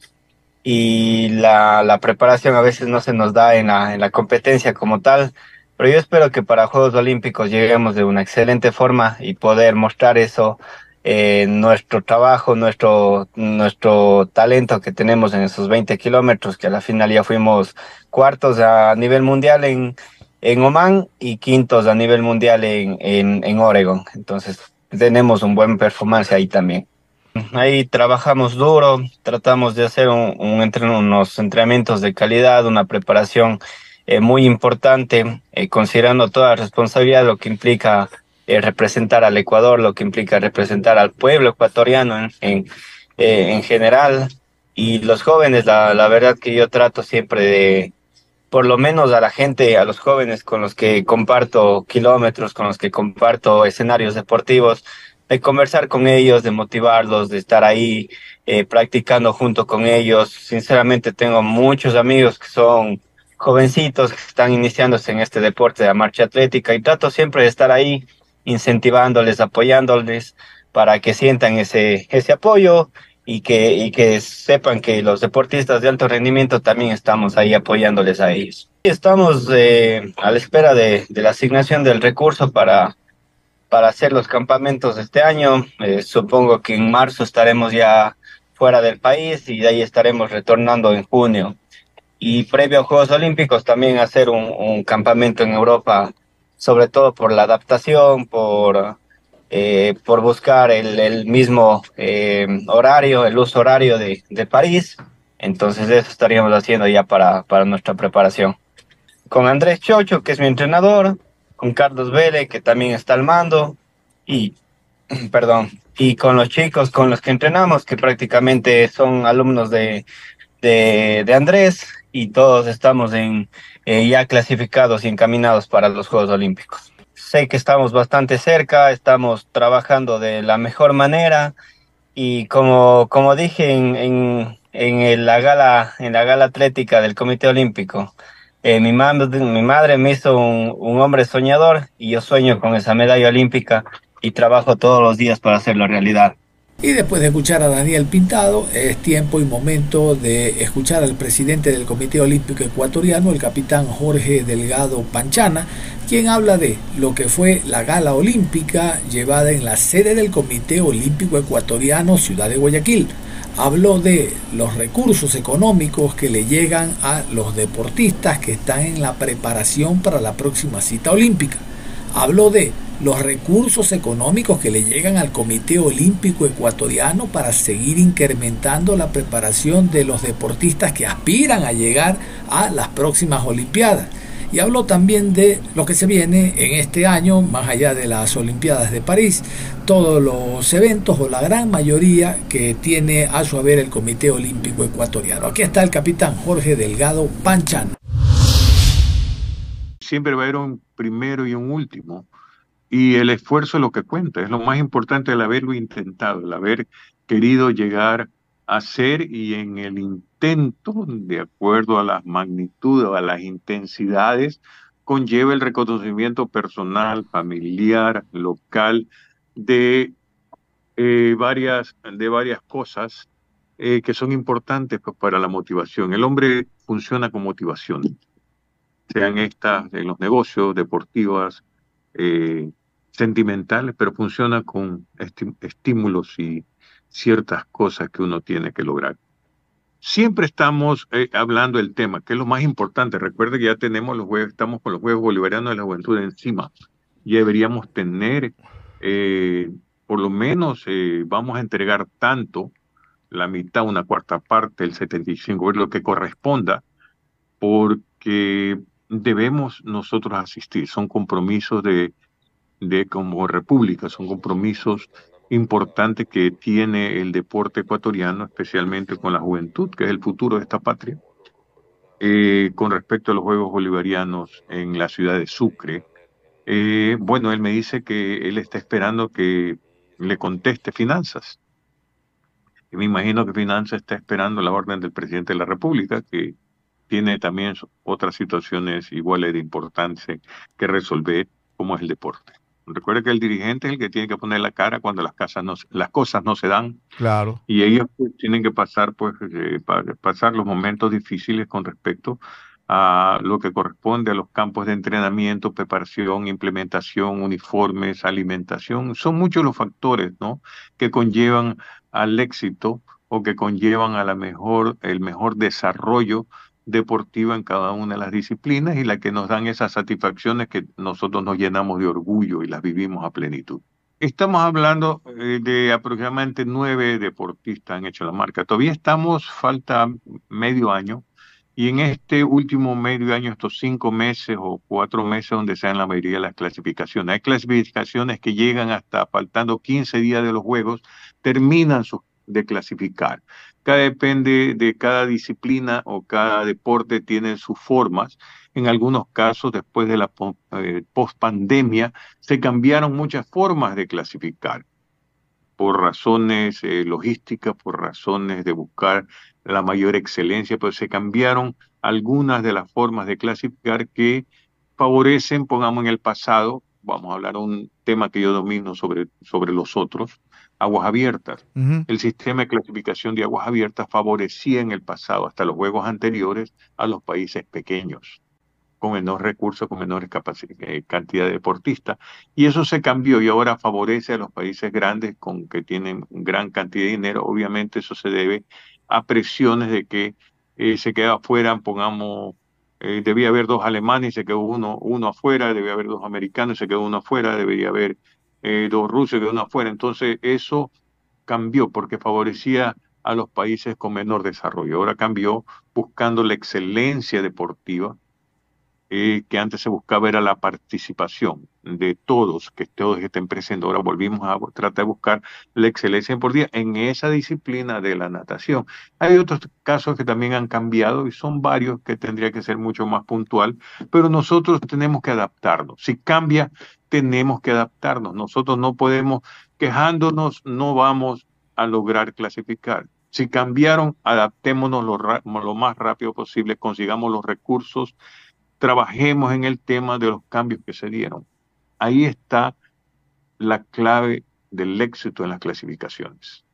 y la, la preparación a veces no se nos da en la, en la competencia como tal, pero yo espero que para Juegos Olímpicos lleguemos de una excelente forma y poder mostrar eso, eh, nuestro trabajo, nuestro, nuestro talento que tenemos en esos 20 kilómetros, que a la final ya fuimos cuartos a nivel mundial en, en Oman y quintos a nivel mundial en, en, en Oregon. Entonces tenemos un buen performance ahí también. Ahí trabajamos duro, tratamos de hacer un, un unos entrenamientos de calidad, una preparación eh, muy importante, eh, considerando toda la responsabilidad, lo que implica eh, representar al Ecuador, lo que implica representar al pueblo ecuatoriano en, en, eh, en general. Y los jóvenes, la, la verdad que yo trato siempre de, por lo menos a la gente, a los jóvenes con los que comparto kilómetros, con los que comparto escenarios deportivos, de conversar con ellos, de motivarlos, de estar ahí eh, practicando junto con ellos. Sinceramente tengo muchos amigos que son jovencitos que están iniciándose en este deporte de la marcha atlética y trato siempre de estar ahí incentivándoles, apoyándoles para que sientan ese, ese apoyo y que, y que sepan que los deportistas de alto rendimiento también estamos ahí apoyándoles a ellos. Estamos eh, a la espera de, de, la asignación del recurso para, para hacer los campamentos este año. Eh, supongo que en marzo estaremos ya fuera del país y de ahí estaremos retornando en junio. Y previo a Juegos Olímpicos también hacer un, un campamento en Europa, sobre todo por la adaptación, por eh, por buscar el, mismo eh, horario, el uso horario de, de, París. Entonces eso estaríamos haciendo ya para, para nuestra preparación. Con Andrés Chocho, que es mi entrenador, con Carlos Vélez, que también está al mando, y, *clears throat* perdón, y con los chicos con los que entrenamos, que prácticamente son alumnos de, de, de Andrés, y todos estamos en, eh, ya clasificados y encaminados para los Juegos Olímpicos. Sé que estamos bastante cerca, estamos trabajando de la mejor manera y como, como dije en, en, en la gala, en la gala atlética del Comité Olímpico, eh, mi, mi madre me hizo un, un hombre soñador y yo sueño con esa medalla olímpica y trabajo todos los días para hacerlo realidad. Y después de escuchar a Daniel Pintado, es tiempo y momento de escuchar al presidente del Comité Olímpico Ecuatoriano, el capitán Jorge Delgado Panchana, quien habla de lo que fue la gala olímpica llevada en la sede del Comité Olímpico Ecuatoriano Ciudad de Guayaquil. Habló de los recursos económicos que le llegan a los deportistas que están en la preparación para la próxima cita olímpica. Habló de los recursos económicos que le llegan al Comité Olímpico Ecuatoriano para seguir incrementando la preparación de los deportistas que aspiran a llegar a las próximas Olimpiadas. Y habló también de lo que se viene en este año, más allá de las Olimpiadas de París, todos los eventos o la gran mayoría que tiene a su haber el Comité Olímpico Ecuatoriano. Aquí está el capitán Jorge Delgado Panchan. Siempre va a haber un primero y un último y el esfuerzo es lo que cuenta, es lo más importante el haberlo intentado, el haber querido llegar a ser y en el intento, de acuerdo a las magnitudes, a las intensidades, conlleva el reconocimiento personal, familiar, local, de, eh, varias, de varias cosas eh, que son importantes pues, para la motivación. El hombre funciona con motivación, sean estas en los negocios, deportivas, eh, sentimentales, pero funciona con estímulos y ciertas cosas que uno tiene que lograr. Siempre estamos eh, hablando del tema, que es lo más importante. Recuerde que ya tenemos los juegos, estamos con los Juegos Bolivarianos de la Juventud encima. Ya deberíamos tener, eh, por lo menos, vamos a entregar tanto, la mitad, una cuarta parte, el 75, lo que corresponda, porque debemos nosotros asistir. Son compromisos de, de como república, son compromisos importantes que tiene el deporte ecuatoriano, especialmente con la juventud, que es el futuro de esta patria. Eh, con respecto a los Juegos Bolivarianos en la ciudad de Sucre, eh, bueno, él me dice que él está esperando que le conteste finanzas. Y me imagino que finanzas está esperando la orden del presidente de la República, que tiene también otras situaciones iguales de importancia que resolver, como es el deporte. Recuerde que el dirigente es el que tiene que poner la cara cuando las, casas no, las cosas no se dan. Claro. Y ellos pues, tienen que pasar, pues, eh, pasar los momentos difíciles con respecto a lo que corresponde a los campos de entrenamiento, preparación, implementación, uniformes, alimentación. Son muchos los factores, ¿no? Que conllevan al éxito o que conllevan a la mejor, el mejor desarrollo deportiva en cada una de las disciplinas y la que nos dan esas satisfacciones que nosotros nos llenamos de orgullo y las vivimos a plenitud. Estamos hablando eh, de aproximadamente nueve deportistas han hecho la marca. Todavía estamos, falta medio año, y en este último medio año, estos cinco meses o cuatro meses donde se dan la mayoría de las clasificaciones, hay clasificaciones que llegan hasta faltando 15 días de los Juegos, terminan su, de clasificar. Cada depende de cada disciplina o cada deporte tiene sus formas. En algunos casos, después de la eh, post-pandemia, se cambiaron muchas formas de clasificar por razones eh, logísticas, por razones de buscar la mayor excelencia, pues se cambiaron algunas de las formas de clasificar que favorecen, pongamos en el pasado, vamos a hablar un tema que yo domino sobre, sobre los otros, aguas abiertas. El sistema de clasificación de aguas abiertas favorecía en el pasado, hasta los juegos anteriores, a los países pequeños, con menor recursos, con menor eh, cantidad de deportistas. Y eso se cambió y ahora favorece a los países grandes con que tienen gran cantidad de dinero. Obviamente eso se debe a presiones de que eh, se queda afuera, pongamos, eh, debía haber dos alemanes y se quedó uno, uno afuera, debía haber dos americanos y se quedó uno afuera, debería haber eh, dos rusos que uno afuera. Entonces eso cambió porque favorecía a los países con menor desarrollo. Ahora cambió buscando la excelencia deportiva eh, que antes se buscaba era la participación de todos, que todos estén presentes. Ahora volvimos a tratar de buscar la excelencia por día en esa disciplina de la natación. Hay otros casos que también han cambiado y son varios que tendría que ser mucho más puntual, pero nosotros tenemos que adaptarnos. Si cambia, tenemos que adaptarnos. Nosotros no podemos, quejándonos, no vamos a lograr clasificar. Si cambiaron, adaptémonos lo, más rápido posible, consigamos los recursos trabajemos en el tema de los cambios que se dieron. Ahí está la clave del éxito en las clasificaciones.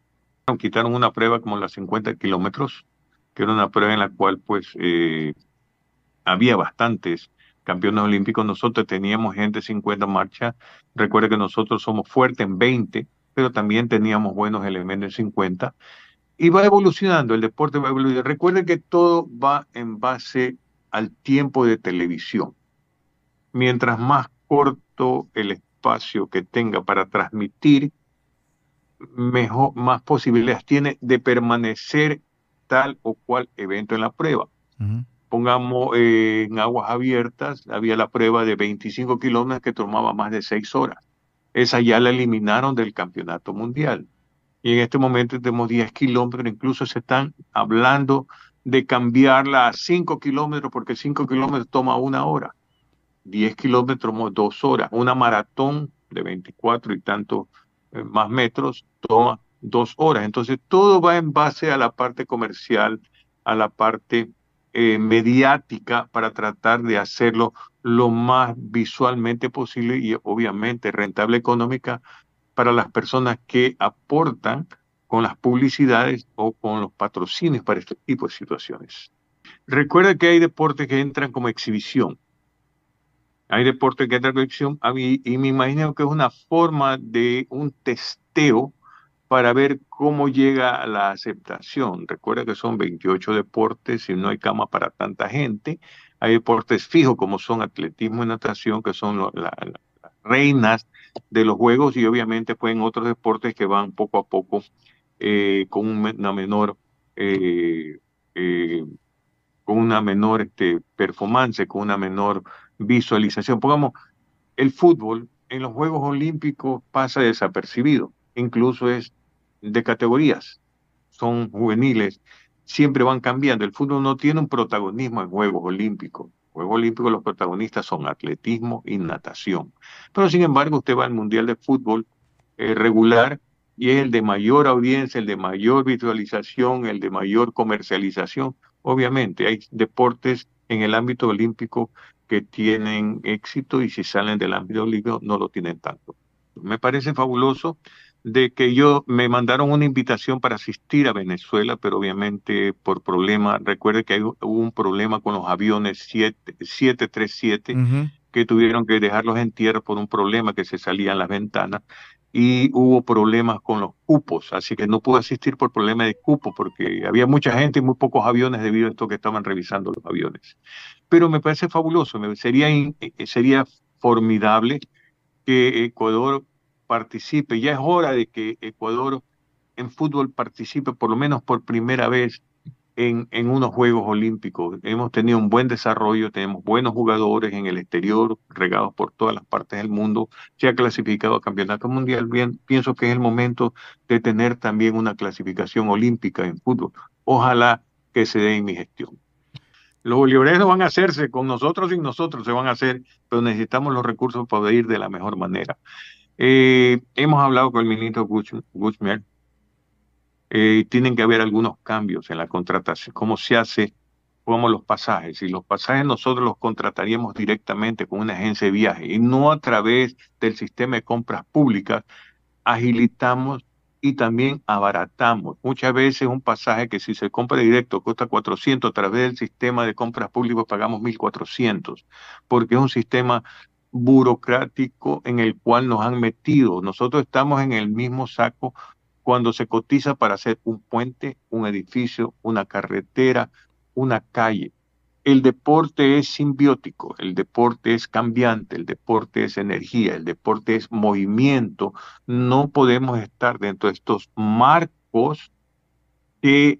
Quitaron una prueba como las 50 kilómetros, que era una prueba en la cual pues eh, había bastantes campeones olímpicos. Nosotros teníamos gente 50 marcha. Recuerde que nosotros somos fuertes en 20, pero también teníamos buenos elementos en 50. Y va evolucionando, el deporte va evolucionando. Recuerde que todo va en base al tiempo de televisión. Mientras más corto el espacio que tenga para transmitir, mejor, más posibilidades tiene de permanecer tal o cual evento en la prueba. Pongamos eh, en aguas abiertas, había la prueba de 25 kilómetros que tomaba más de 6 horas. Esa ya la eliminaron del campeonato mundial. Y en este momento tenemos 10 kilómetros, incluso se están hablando de cambiarla a 5 kilómetros, porque 5 kilómetros toma una hora, 10 kilómetros dos horas, una maratón de 24 y tantos eh, más metros toma dos horas. Entonces todo va en base a la parte comercial, a la parte eh, mediática para tratar de hacerlo lo más visualmente posible y obviamente rentable económica para las personas que aportan con las publicidades o con los patrocinios para este tipo de situaciones. Recuerda que hay deportes que entran como exhibición. Hay deportes que entran como exhibición y me imagino que es una forma de un testeo para ver cómo llega la aceptación. Recuerda que son 28 deportes y no hay cama para tanta gente. Hay deportes fijos como son atletismo y natación, que son las reinas de los juegos y obviamente pueden otros deportes que van poco a poco eh, con una menor eh, eh, con una menor performance, con una menor visualización. Pongamos, el fútbol en los Juegos Olímpicos pasa desapercibido, incluso es de categorías, son juveniles, siempre van cambiando. El fútbol no tiene un protagonismo en Juegos Olímpicos. Juegos Olímpicos los protagonistas son atletismo y natación. Pero sin embargo, usted va al Mundial de Fútbol regular y es el de mayor audiencia, el de mayor visualización, el de mayor comercialización. Obviamente hay deportes en el ámbito olímpico que tienen éxito y si salen del ámbito olímpico no lo tienen tanto. Me parece fabuloso de que yo me mandaron una invitación para asistir a Venezuela, pero obviamente por problema, recuerde que hubo un problema con los aviones 737 que tuvieron que dejarlos en tierra por un problema que se salían las ventanas y hubo problemas con los cupos, así que no pude asistir por problema de cupo, porque había mucha gente y muy pocos aviones debido a esto que estaban revisando los aviones. Pero me parece fabuloso, me, sería, eh, sería formidable que Ecuador participe, ya es hora de que Ecuador en fútbol participe por lo menos por primera vez en, en, unos Juegos Olímpicos. Hemos tenido un buen desarrollo, tenemos buenos jugadores en el exterior, regados por todas las partes del mundo. Se ha clasificado a Campeonato Mundial. Bien, pienso que es el momento de tener también una clasificación olímpica en fútbol. Ojalá que se dé en mi gestión. Los bolivarianos van a hacerse, con nosotros y nosotros se van a hacer, pero necesitamos los recursos para ir de la mejor manera. Eh, hemos hablado con el ministro Guzmán eh, tienen que haber algunos cambios en la contratación, cómo se hace, como los pasajes. Y los pasajes nosotros los contrataríamos directamente con una agencia de viaje y no a través del sistema de compras públicas, agilitamos y también abaratamos. Muchas veces un pasaje que si se compra directo cuesta 400, a través del sistema de compras públicas pagamos 1.400, porque es un sistema burocrático en el cual nos han metido. Nosotros estamos en el mismo saco cuando se cotiza para hacer un puente, un edificio, una carretera, una calle. El deporte es simbiótico, el deporte es cambiante, el deporte es energía, el deporte es movimiento. No podemos estar dentro de estos marcos que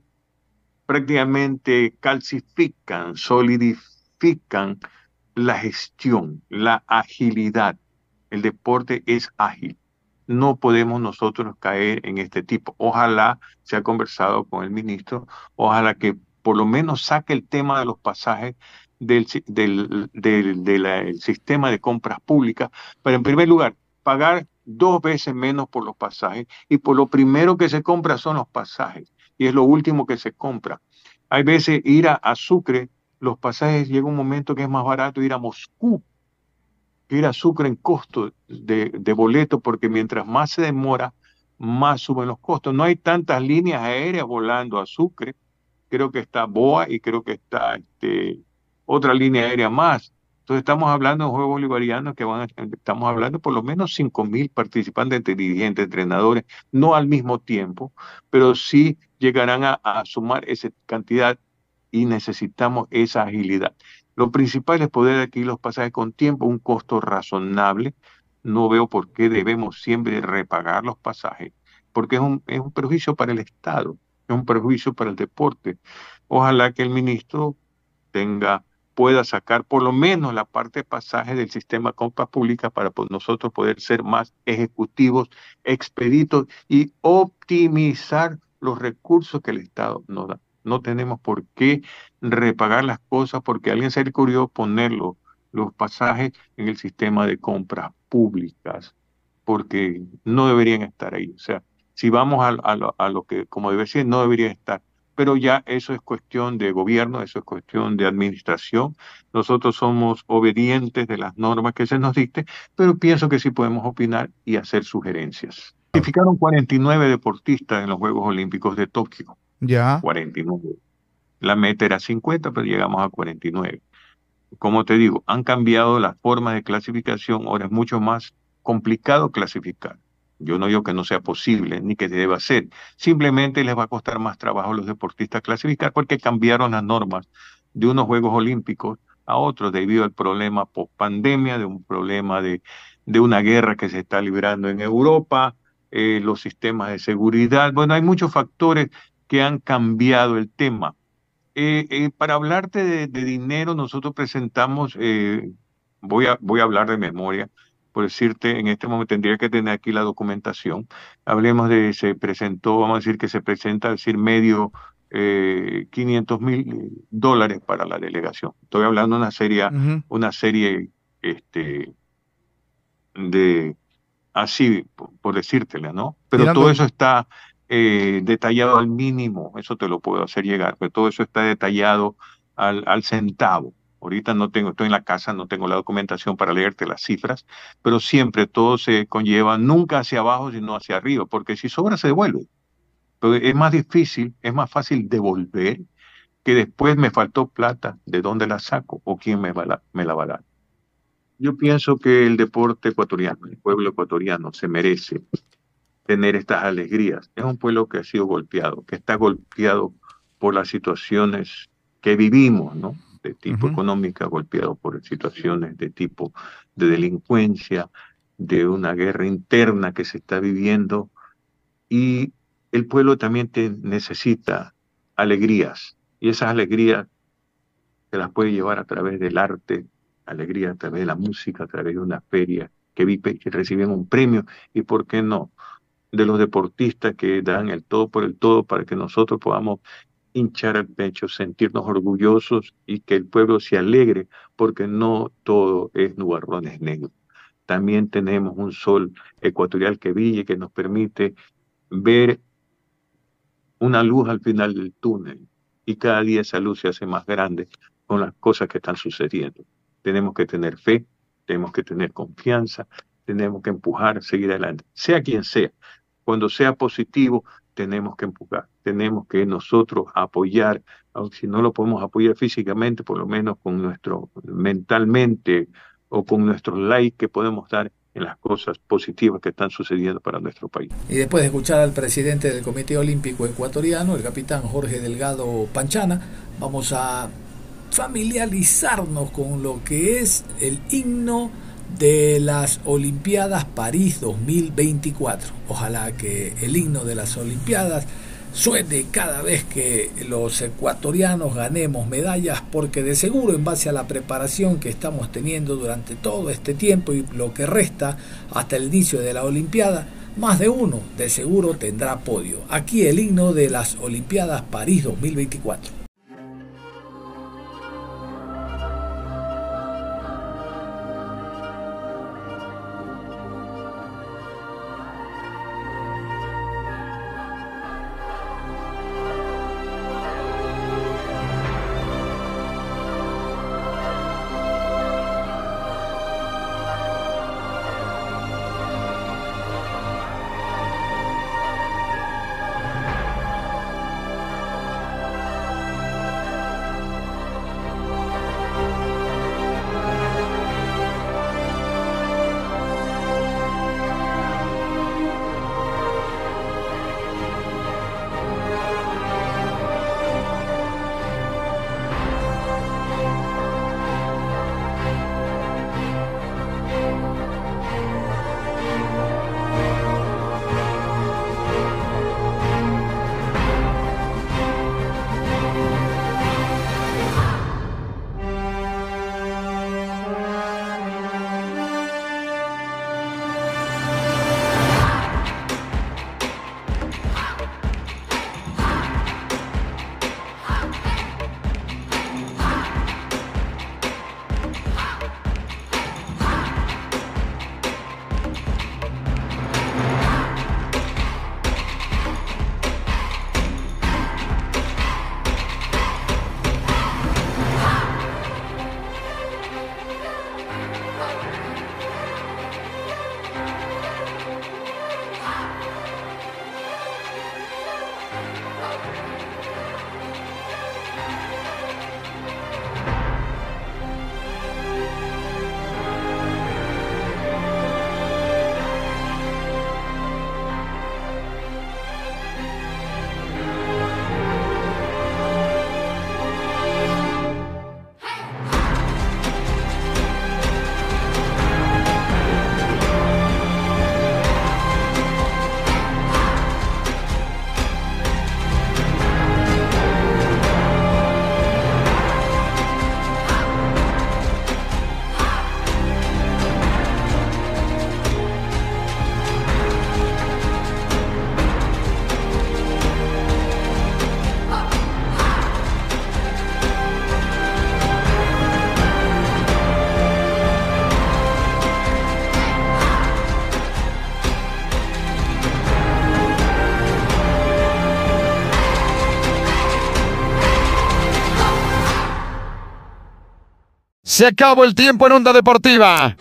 prácticamente calcifican, solidifican la gestión, la agilidad. El deporte es ágil. No podemos nosotros caer en este tipo. Ojalá se ha conversado con el ministro, ojalá que por lo menos saque el tema de los pasajes del, del, del, sistema de compras públicas, para en primer lugar pagar dos veces menos por los pasajes y por lo primero que se compra son los pasajes y es lo último que se compra. Hay veces ir a, Sucre, los pasajes llega un momento que es más barato ir a Moscú que ir a Sucre en costo de, boleto porque mientras más se demora, más suben los costos. No hay tantas líneas aéreas volando a Sucre. Creo que está BOA y creo que está este, otra línea aérea más. Entonces estamos hablando de un juego bolivariano que van estamos hablando por lo menos 5.000 participantes, dirigentes, entrenadores, no al mismo tiempo, pero sí llegarán a, sumar esa cantidad y necesitamos esa agilidad. Lo principal es poder adquirir los pasajes con tiempo, un costo razonable. No veo por qué debemos siempre repagar los pasajes, porque es un, es un perjuicio para el Estado, es un perjuicio para el deporte. Ojalá que el ministro tenga pueda sacar por lo menos la parte de pasaje del sistema compras públicas para nosotros poder ser más ejecutivos, expeditos y optimizar los recursos que el Estado nos da. No tenemos por qué repagar las cosas porque alguien se le ocurrió poner los, pasajes en el sistema de compras públicas, porque no deberían estar ahí. O sea, si vamos a, a lo que, como debe ser, no deberían estar pero ya eso es cuestión de gobierno, eso es cuestión de administración. Nosotros somos obedientes de las normas que se nos dicte, pero pienso que sí podemos opinar y hacer sugerencias. Clasificaron 49 deportistas en los Juegos Olímpicos de Tokio. Ya. 49. La meta era 50, pero llegamos a 49. Como te digo, han cambiado las formas de clasificación, ahora es mucho más complicado clasificar. Yo no digo que no sea posible ni que deba ser. Simplemente les va a costar más trabajo a los deportistas clasificar porque cambiaron las normas de unos Juegos Olímpicos a otros debido al problema post pandemia, de un problema de, de una guerra que se está librando en Europa, eh, los sistemas de seguridad. Bueno, hay muchos factores que han cambiado el tema. Eh, eh, para hablarte de, de, dinero, nosotros presentamos, voy, a, voy a hablar de memoria, por decirte, en este momento tendría que tener aquí la documentación. Hablemos de, se presentó, vamos a decir que se presenta, decir, medio eh, 500 mil dólares para la delegación. Estoy hablando de una serie, una serie, este, de, así, por, decírtela, ¿no? Pero todo eso está eh, detallado al mínimo, eso te lo puedo hacer llegar, pero todo eso está detallado al, centavo. Ahorita no tengo, estoy en la casa, no tengo la documentación para leerte las cifras, pero siempre todo se conlleva nunca hacia abajo, sino hacia arriba, porque si sobra se devuelve. Pero es más difícil, es más fácil devolver que después me faltó plata, ¿de dónde la saco o quién me la va a dar? Yo pienso que el deporte ecuatoriano, el pueblo ecuatoriano se merece tener estas alegrías. Es un pueblo que ha sido golpeado, que está golpeado por las situaciones que vivimos, ¿no? de tipo económica, golpeado por situaciones de tipo de delincuencia, de una guerra interna que se está viviendo y el pueblo también te necesita alegrías y esas alegrías se las puede llevar a través del arte, alegría a través de la música, a través de una feria que, vive, que reciben un premio y por qué no de los deportistas que dan el todo por el todo para que nosotros podamos hinchar el pecho, sentirnos orgullosos y que el pueblo se alegre, porque no todo es nubarrones negros. También tenemos un sol ecuatorial que brille, que nos permite ver una luz al final del túnel y cada día esa luz se hace más grande con las cosas que están sucediendo. Tenemos que tener fe, tenemos que tener confianza, tenemos que empujar, seguir adelante, sea quien sea. Cuando sea positivo, tenemos que empujar, tenemos que nosotros apoyar, aunque si no lo podemos apoyar físicamente, por lo menos con nuestro mentalmente o con nuestros likes que podemos dar en las cosas positivas que están sucediendo para nuestro país. Y después de escuchar al presidente del Comité Olímpico Ecuatoriano, el capitán Jorge Delgado Panchana, vamos a familiarizarnos con lo que es el himno de las Olimpiadas París 2024. Ojalá que el himno de las Olimpiadas suene cada vez que los ecuatorianos ganemos medallas, porque de seguro en base a la preparación que estamos teniendo durante todo este tiempo y lo que resta hasta el inicio de la Olimpiada, más de uno de seguro tendrá podio. Aquí el himno de las Olimpiadas París 2024. Se acabó el tiempo en Onda Deportiva.